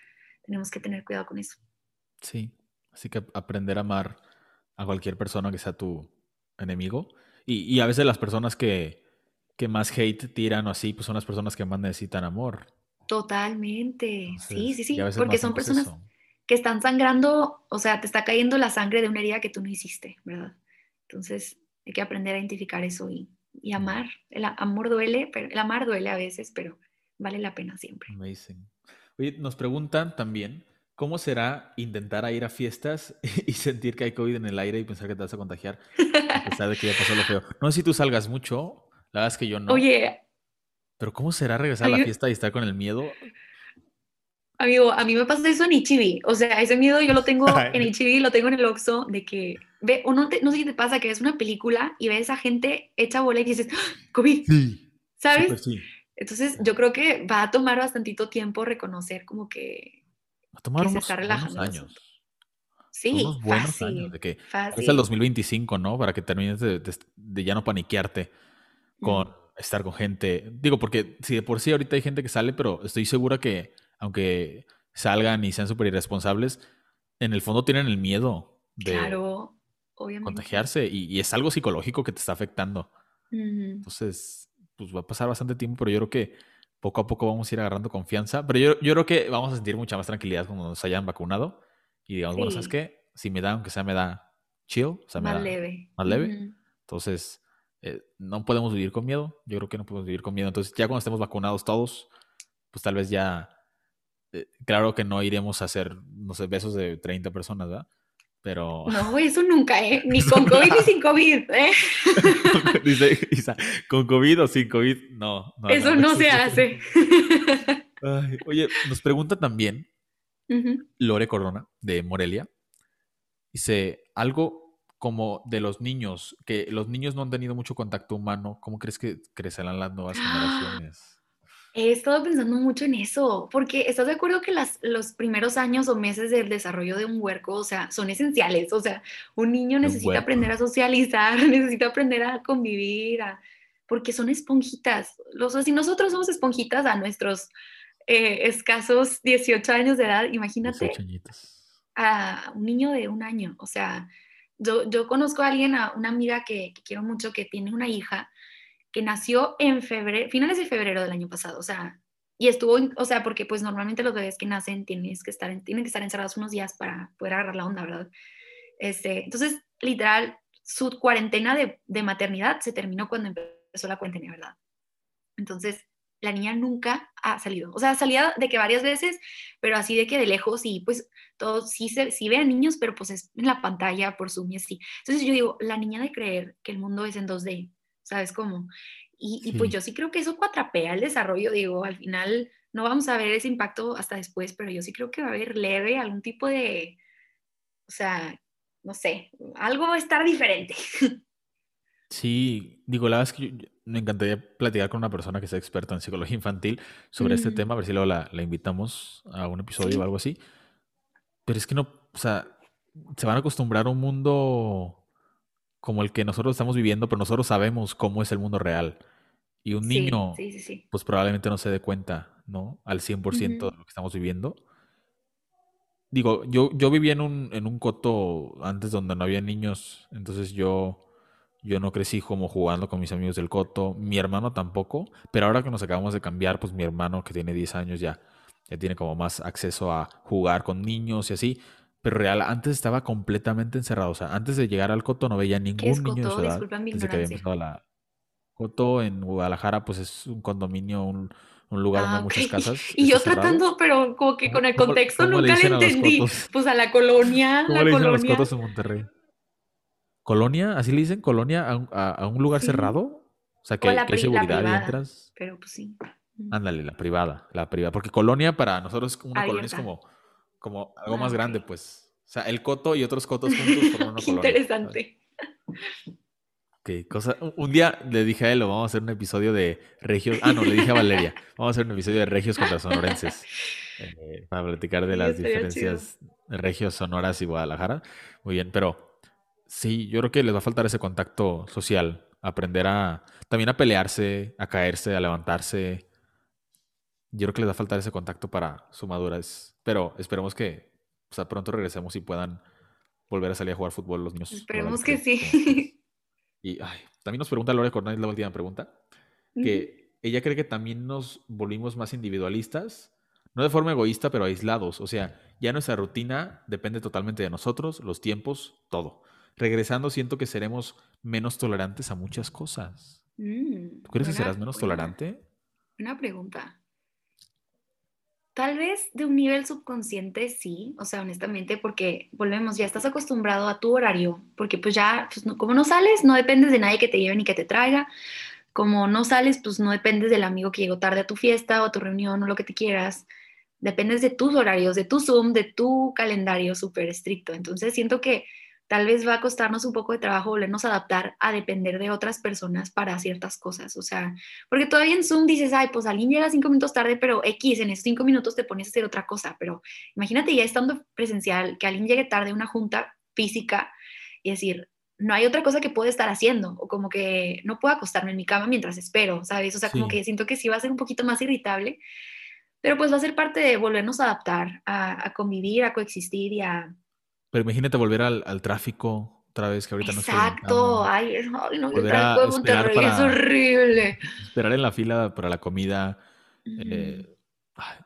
tenemos que tener cuidado con eso. Sí, así que aprender a amar a cualquier persona que sea tu enemigo. Y, a veces las personas que, que, más hate tiran o así, pues son las personas que más necesitan amor. Totalmente, sí, sí, sí, porque son personas que están sangrando, o sea, te está cayendo la sangre de una herida que tú no hiciste, ¿verdad? Entonces hay que aprender a identificar eso y, amar. El amor duele, pero el amar duele a veces, pero vale la pena siempre. Amazing. Oye, nos preguntan también, ¿cómo será intentar ir a fiestas *laughs* y sentir que hay COVID en el aire y pensar que te vas a contagiar a pesar de que ya pasó lo feo? No sé si tú salgas mucho, la verdad es que yo no. Oye. Pero ¿cómo será regresar a la fiesta y estar con el miedo? Amigo, a mí me pasa eso en Ichibi. O sea, ese miedo yo lo tengo *laughs* en Ichibi, lo tengo en el Oxxo, de que ve, o no, no sé si te pasa que ves una película y ves a gente hecha bola y dices, ¡Ah! COVID, sí, ¿sabes? Sí. Entonces yo creo que va a tomar bastantito tiempo reconocer como que, va a tomar se está relajando. años. Sí, buenos años, de que es el 2025, ¿no? Para que termines de, ya no paniquearte con estar con gente. Digo, porque si de por sí ahorita hay gente que sale, pero estoy segura que aunque salgan y sean súper irresponsables, en el fondo tienen el miedo de contagiarse y, es algo psicológico que te está afectando. Entonces, pues va a pasar bastante tiempo, pero yo creo que poco a poco vamos a ir agarrando confianza. Pero yo, yo creo que vamos a sentir mucha más tranquilidad cuando nos hayan vacunado y digamos, bueno, ¿sabes qué? Si me da, aunque sea me da chill, o sea, más leve. Más leve. Entonces, eh, no podemos vivir con miedo. Yo creo que no podemos vivir con miedo. Entonces, ya cuando estemos vacunados todos, pues tal vez ya eh, claro que no iremos a hacer, no sé, besos de 30 personas, ¿verdad? Pero... No, eso nunca, ¿eh? *laughs* Ni con COVID ni sin COVID, ¿eh? *laughs* Dice Isa, ¿con COVID o sin COVID? No. no eso no, se hace. *laughs* oye, nos pregunta también Lore Corona, de Morelia. Dice, algo como de los niños, que los niños no han tenido mucho contacto humano, ¿cómo crees que crecerán las nuevas generaciones? He estado pensando mucho en eso, porque estás de acuerdo que las, los primeros años o meses del desarrollo de un huerco, o sea, son esenciales. O sea, un niño necesita aprender a socializar, *laughs* necesita aprender a convivir, a, porque son esponjitas. Los, si nosotros somos esponjitas a nuestros eh, escasos 18 años de edad, imagínate a un niño de un año. O sea, yo, conozco a alguien, a una amiga que, que, quiero mucho, que tiene una hija que nació en febrero, finales de febrero del año pasado. O sea, y estuvo, o sea, porque pues normalmente los bebés que nacen tienes que estar, tienen que estar encerrados unos días para poder agarrar la onda, ¿verdad? Este, entonces, literal, su cuarentena de, de maternidad se terminó cuando empezó la cuarentena, ¿verdad? Entonces, la niña nunca ha salido. O sea, salía de que varias veces, pero así de que de lejos y pues todos sí, se, sí vean niños, pero pues es en la pantalla por Zoom y así. Entonces yo digo, la niña de creer que el mundo es en 2D, ¿sabes cómo? Y, pues yo sí creo que eso cuatrapea el desarrollo, digo, al final no vamos a ver ese impacto hasta después, pero yo sí creo que va a haber leve algún tipo de, o sea, no sé, algo va a estar diferente. *laughs* Sí, digo, la verdad es que me encantaría platicar con una persona que sea experta en psicología infantil sobre este mm. tema, a ver si luego la, invitamos a un episodio o algo así. Pero es que no, o sea, se van a acostumbrar a un mundo como el que nosotros estamos viviendo, pero nosotros sabemos cómo es el mundo real. Y un niño, pues probablemente no se dé cuenta, ¿no? Al 100% de lo que estamos viviendo. Digo, yo, yo vivía en un, en un coto antes donde no había niños, entonces yo yo no crecí como jugando con mis amigos del coto, mi hermano tampoco, pero ahora que nos acabamos de cambiar, pues mi hermano que tiene 10 años ya, ya tiene como más acceso a jugar con niños y así. Pero real, antes estaba completamente encerrado. O sea, antes de llegar al coto no veía ningún niño de su edad. desde que había empezado la coto en Guadalajara, pues es un condominio, un, lugar donde hay ah, muchas casas. *laughs* Y yo tratando, pero como que con el contexto nunca le entendí. Pues a la colonia, ¿Cómo la le colonia. los cotos en Monterrey? ¿Colonia? ¿Así le dicen? ¿Colonia a, un lugar cerrado? O sea, que, hay seguridad y entras. Pero pues sí. Ándale, la privada, la privada. Porque colonia para nosotros, una colonia es como, como algo más ah, grande, pues. O sea, el coto y otros cotos *laughs* juntos forman una colonia. Interesante. Ok, cosa. Un día le dije a él, vamos a hacer un episodio de regios. Ah, no, le dije a Valeria, *laughs* vamos a hacer un episodio de regios contra sonorenses. Eh, para platicar de las diferencias de regios, sonoras y Guadalajara. Muy bien, pero Sí, yo creo que les va a faltar ese contacto social, aprender a también a pelearse, a caerse, a levantarse. Yo creo que les va a faltar ese contacto para su madurez, pero esperemos que o sea, pronto regresemos y puedan volver a salir a jugar fútbol los niños. Esperemos que sí. *laughs* Y también nos pregunta Lore Cornell la última pregunta, que ella cree que también nos volvimos más individualistas, no de forma egoísta, pero aislados. O sea, ya nuestra rutina depende totalmente de nosotros, los tiempos, todo regresando siento que seremos menos tolerantes a muchas cosas. Mm, ¿Tú crees que serás menos tolerante? Una pregunta. Tal vez de un nivel subconsciente sí, o sea, honestamente, porque volvemos, ya estás acostumbrado a tu horario, porque pues ya, pues, como no sales, no dependes de nadie que te lleve ni que te traiga, como no sales, pues no dependes del amigo que llegó tarde a tu fiesta o a tu reunión o lo que te quieras, dependes de tus horarios, de tu Zoom, de tu calendario súper estricto. Entonces siento que tal vez va a costarnos un poco de trabajo volvernos a adaptar a depender de otras personas para ciertas cosas. O sea, porque todavía en Zoom dices, ay, pues alguien llega cinco minutos tarde, pero X, en esos cinco minutos te pones a hacer otra cosa. Pero imagínate ya estando presencial, que alguien llegue tarde a una junta física y decir, no hay otra cosa que pueda estar haciendo, o como que no puedo acostarme en mi cama mientras espero, ¿sabes? O sea, como que siento que sí va a ser un poquito más irritable, pero pues va a ser parte de volvernos a adaptar, a, a convivir, a coexistir y a pero imagínate volver al, al tráfico otra vez, que ahorita no Exacto, ay, ay, no, volver a esperar para, es horrible. Esperar en la fila para la comida. Eh,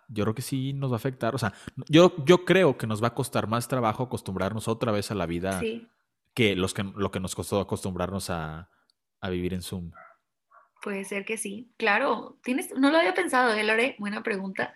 yo creo que sí nos va a afectar. O sea, yo, yo creo que nos va a costar más trabajo acostumbrarnos otra vez a la vida que, los que lo que nos costó acostumbrarnos a, a, vivir en Zoom. Puede ser que sí. Claro, tienes, no lo había pensado, ¿eh, Lore? Buena pregunta.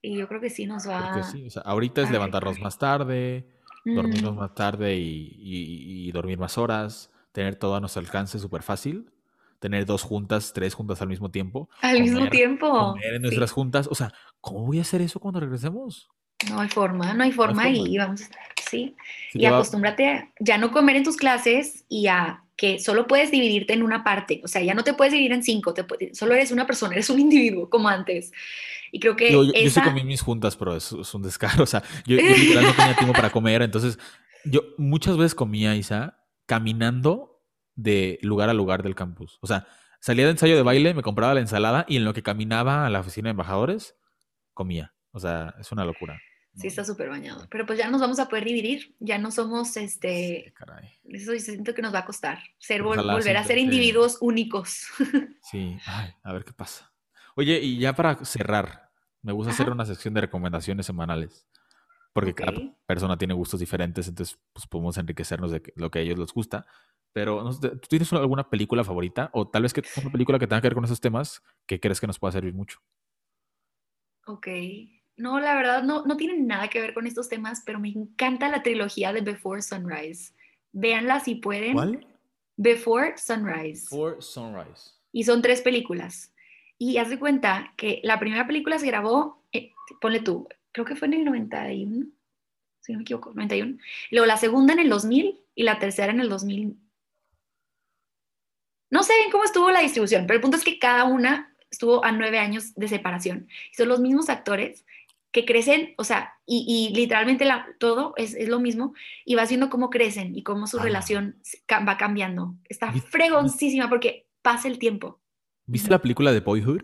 Y yo creo que sí nos va a. Sí. O sea, ahorita es levantarnos más tarde dormirnos mm. más tarde y, dormir más horas, tener todo a nuestro alcance súper fácil, tener dos juntas, tres juntas al mismo tiempo. Al mismo tiempo. Comer en nuestras juntas. O sea, ¿cómo voy a hacer eso cuando regresemos? No hay forma, no hay forma, y vamos, sí. y acostúmbrate a ya no comer en tus clases y a que solo puedes dividirte en una parte, o sea, ya no te puedes dividir en cinco, te solo eres una persona, eres un individuo como antes. Y creo que... Yo, yo, sí comí mis juntas, pero es, un descaro, *laughs* o sea, yo, yo *laughs* literal no tenía tiempo para comer, entonces yo muchas veces comía, Isa, caminando de lugar a lugar del campus, o sea, Salía de ensayo de baile, me compraba la ensalada y en lo que caminaba a la oficina de embajadores, comía. O sea, es una locura. Sí, está súper bañado. Pero pues ya nos vamos a poder dividir. Ya no somos, este... caray. Eso siento que nos va a costar. Ser, volver a ser individuos únicos. *laughs* Sí, Ay, a ver qué pasa. Oye, y ya para cerrar, me gusta hacer una sección de recomendaciones semanales. Porque cada persona tiene gustos diferentes, entonces pues podemos enriquecernos de lo que a ellos les gusta. Pero, ¿tú tienes alguna película favorita? O tal vez que una película que tenga que ver con esos temas que crees que nos pueda servir mucho. Ok. No, la verdad no, no tiene nada que ver con estos temas, pero me encanta la trilogía de Before Sunrise. Véanla si pueden. ¿Cuál? Before Sunrise. Before Sunrise. Y son tres películas. Y haz de cuenta que la primera película se grabó, eh, ponle tú, creo que fue en el 91, si no me equivoco, 91. Luego la segunda en el 2000 y la tercera en el 2000. No sé bien cómo estuvo la distribución, pero el punto es que cada una estuvo a nueve años de separación. Y son los mismos actores que crecen, o sea, y, literalmente la, todo es, lo mismo, y vas viendo cómo crecen y cómo su ah. relación va cambiando. Está fregoncísima porque pasa el tiempo. ¿Viste la película de Boyhood?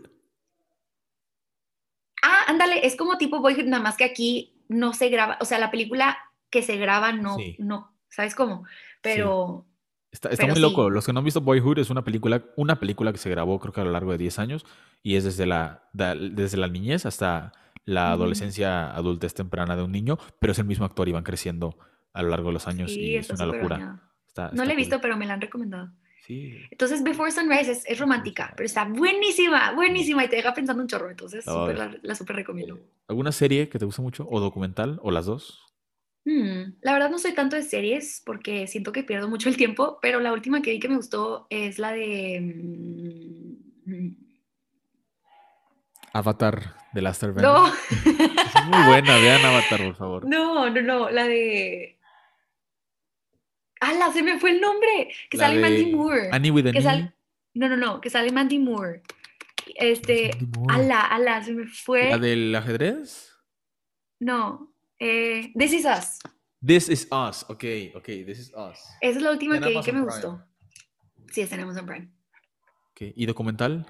Ah, ándale, es como tipo Boyhood, nada más que aquí no se graba, o sea, la película que se graba no, no, ¿sabes cómo? Pero... Está, muy loco. Los que no han visto Boyhood es una película, una película que se grabó creo que a lo largo de 10 años y es desde la, desde la niñez hasta la adolescencia adultez temprana de un niño, pero es el mismo actor y van creciendo a lo largo de los años y es una locura. no la he visto, pero me la han recomendado. Sí. Entonces, Before Sunrise es, romántica, pero está buenísima, buenísima y te deja pensando un chorro. Entonces, la, la super recomiendo. ¿Alguna serie que te guste mucho o documental o las dos? Hmm, la verdad no soy tanto de series porque siento que pierdo mucho el tiempo, pero la última que vi que me gustó es la de... Mm, Avatar de Last Airbender. No. Es muy buena, vean Avatar, por favor. No, no, no, la de... ¡Hala! Se me fue el nombre. Que sale Mandy Moore. Annie with a No, no, no, que sale Mandy Moore. Este... ¡Hala! ¡Hala! Se me fue. ¿La del ajedrez? No. Eh, This is Us. This is Us, ok, ok, This is Us. Esa es la última que vi que me gustó. Sí, está en Prime. Okay. ¿Y documental?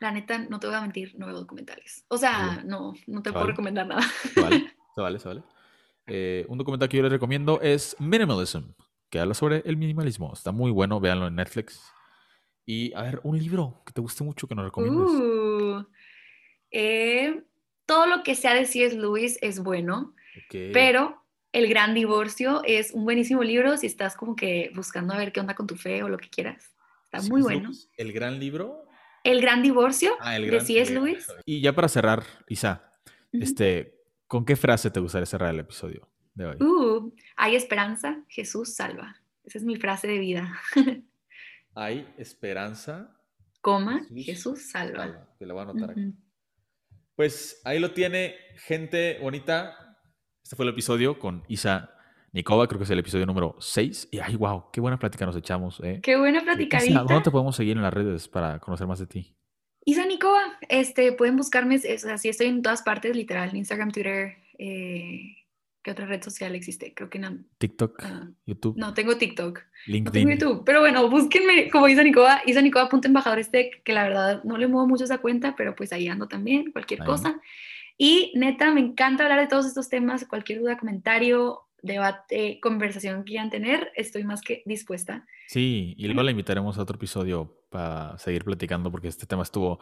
La neta, no te voy a mentir, no veo documentales. O sea, no, no te puedo recomendar nada. Vale, *laughs* se vale, se vale. Eh, un documental que yo les recomiendo es Minimalism, que habla sobre el minimalismo. Está muy bueno, véanlo en Netflix. Y a ver, un libro que te guste mucho que nos recomiendes. Uh, eh, todo lo que sea de C.S. Lewis es bueno, pero El Gran Divorcio es un buenísimo libro si estás como que buscando a ver qué onda con tu fe o lo que quieras. Está muy bueno. ¿El gran libro? El Gran Divorcio ah, de C.S. Lewis. Y ya para cerrar, Isa, este, ¿con qué frase te gustaría cerrar el episodio de hoy? Uh, hay esperanza, Jesús salva. Esa es mi frase de vida. *laughs* hay esperanza. Coma, Jesús, salva. Te lo voy a anotar aquí. Pues ahí lo tiene, gente bonita. Este fue el episodio con Isa Nikova, creo que es el episodio número 6. Y ay, wow, qué buena plática nos echamos. ¿eh? Qué buena platicadita. ¿Dónde te podemos seguir en las redes para conocer más de ti? Isa Nikova, este, pueden buscarme, es, así estoy en todas partes, literal, Instagram, Twitter, eh, ¿Qué otra red social existe? Creo que no. TikTok, ah, YouTube. No, tengo TikTok. LinkedIn. No tengo YouTube. Pero bueno, búsquenme como Isa Nicoba, Isa Nicoba, punto embajadores tech, que la verdad no le muevo mucho esa cuenta, pero pues ahí ando también, cualquier cosa. Y neta, me encanta hablar de todos estos temas, cualquier duda, comentario, debate, conversación que quieran tener, estoy más que dispuesta. Sí, y luego la invitaremos a otro episodio para seguir platicando porque este tema estuvo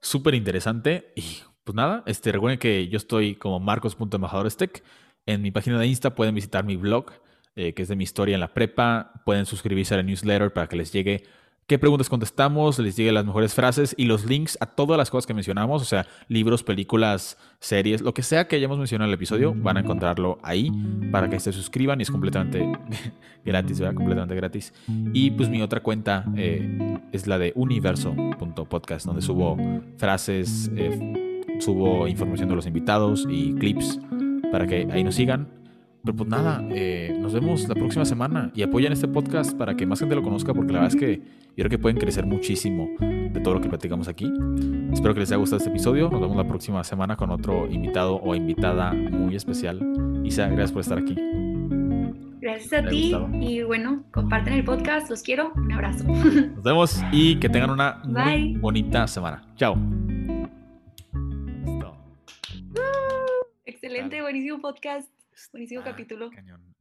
súper interesante. Y pues nada, este, recuerden que yo estoy como marcos.embajadorestech en mi página de Insta pueden visitar mi blog, eh, que es de mi historia en la prepa. Pueden suscribirse a la newsletter para que les llegue qué preguntas contestamos, les llegue las mejores frases y los links a todas las cosas que mencionamos, o sea, libros, películas, series, lo que sea que hayamos mencionado en el episodio, van a encontrarlo ahí para que se suscriban y es completamente *laughs* gratis, ¿verdad? Completamente gratis. Y pues mi otra cuenta eh, es la de universo.podcast, donde subo frases, eh, subo información de los invitados y clips para que ahí nos sigan. Pero pues nada, eh, nos vemos la próxima semana y apoyen este podcast para que más gente lo conozca porque la verdad es que yo creo que pueden crecer muchísimo de todo lo que platicamos aquí. Espero que les haya gustado este episodio. Nos vemos la próxima semana con otro invitado o invitada muy especial. Isa, gracias por estar aquí. Gracias a ti y bueno, comparten el podcast, los quiero, un abrazo. *laughs* Nos vemos y que tengan una muy bonita semana. Chao. excelente, buenísimo podcast, buenísimo ah, capítulo. Cañón.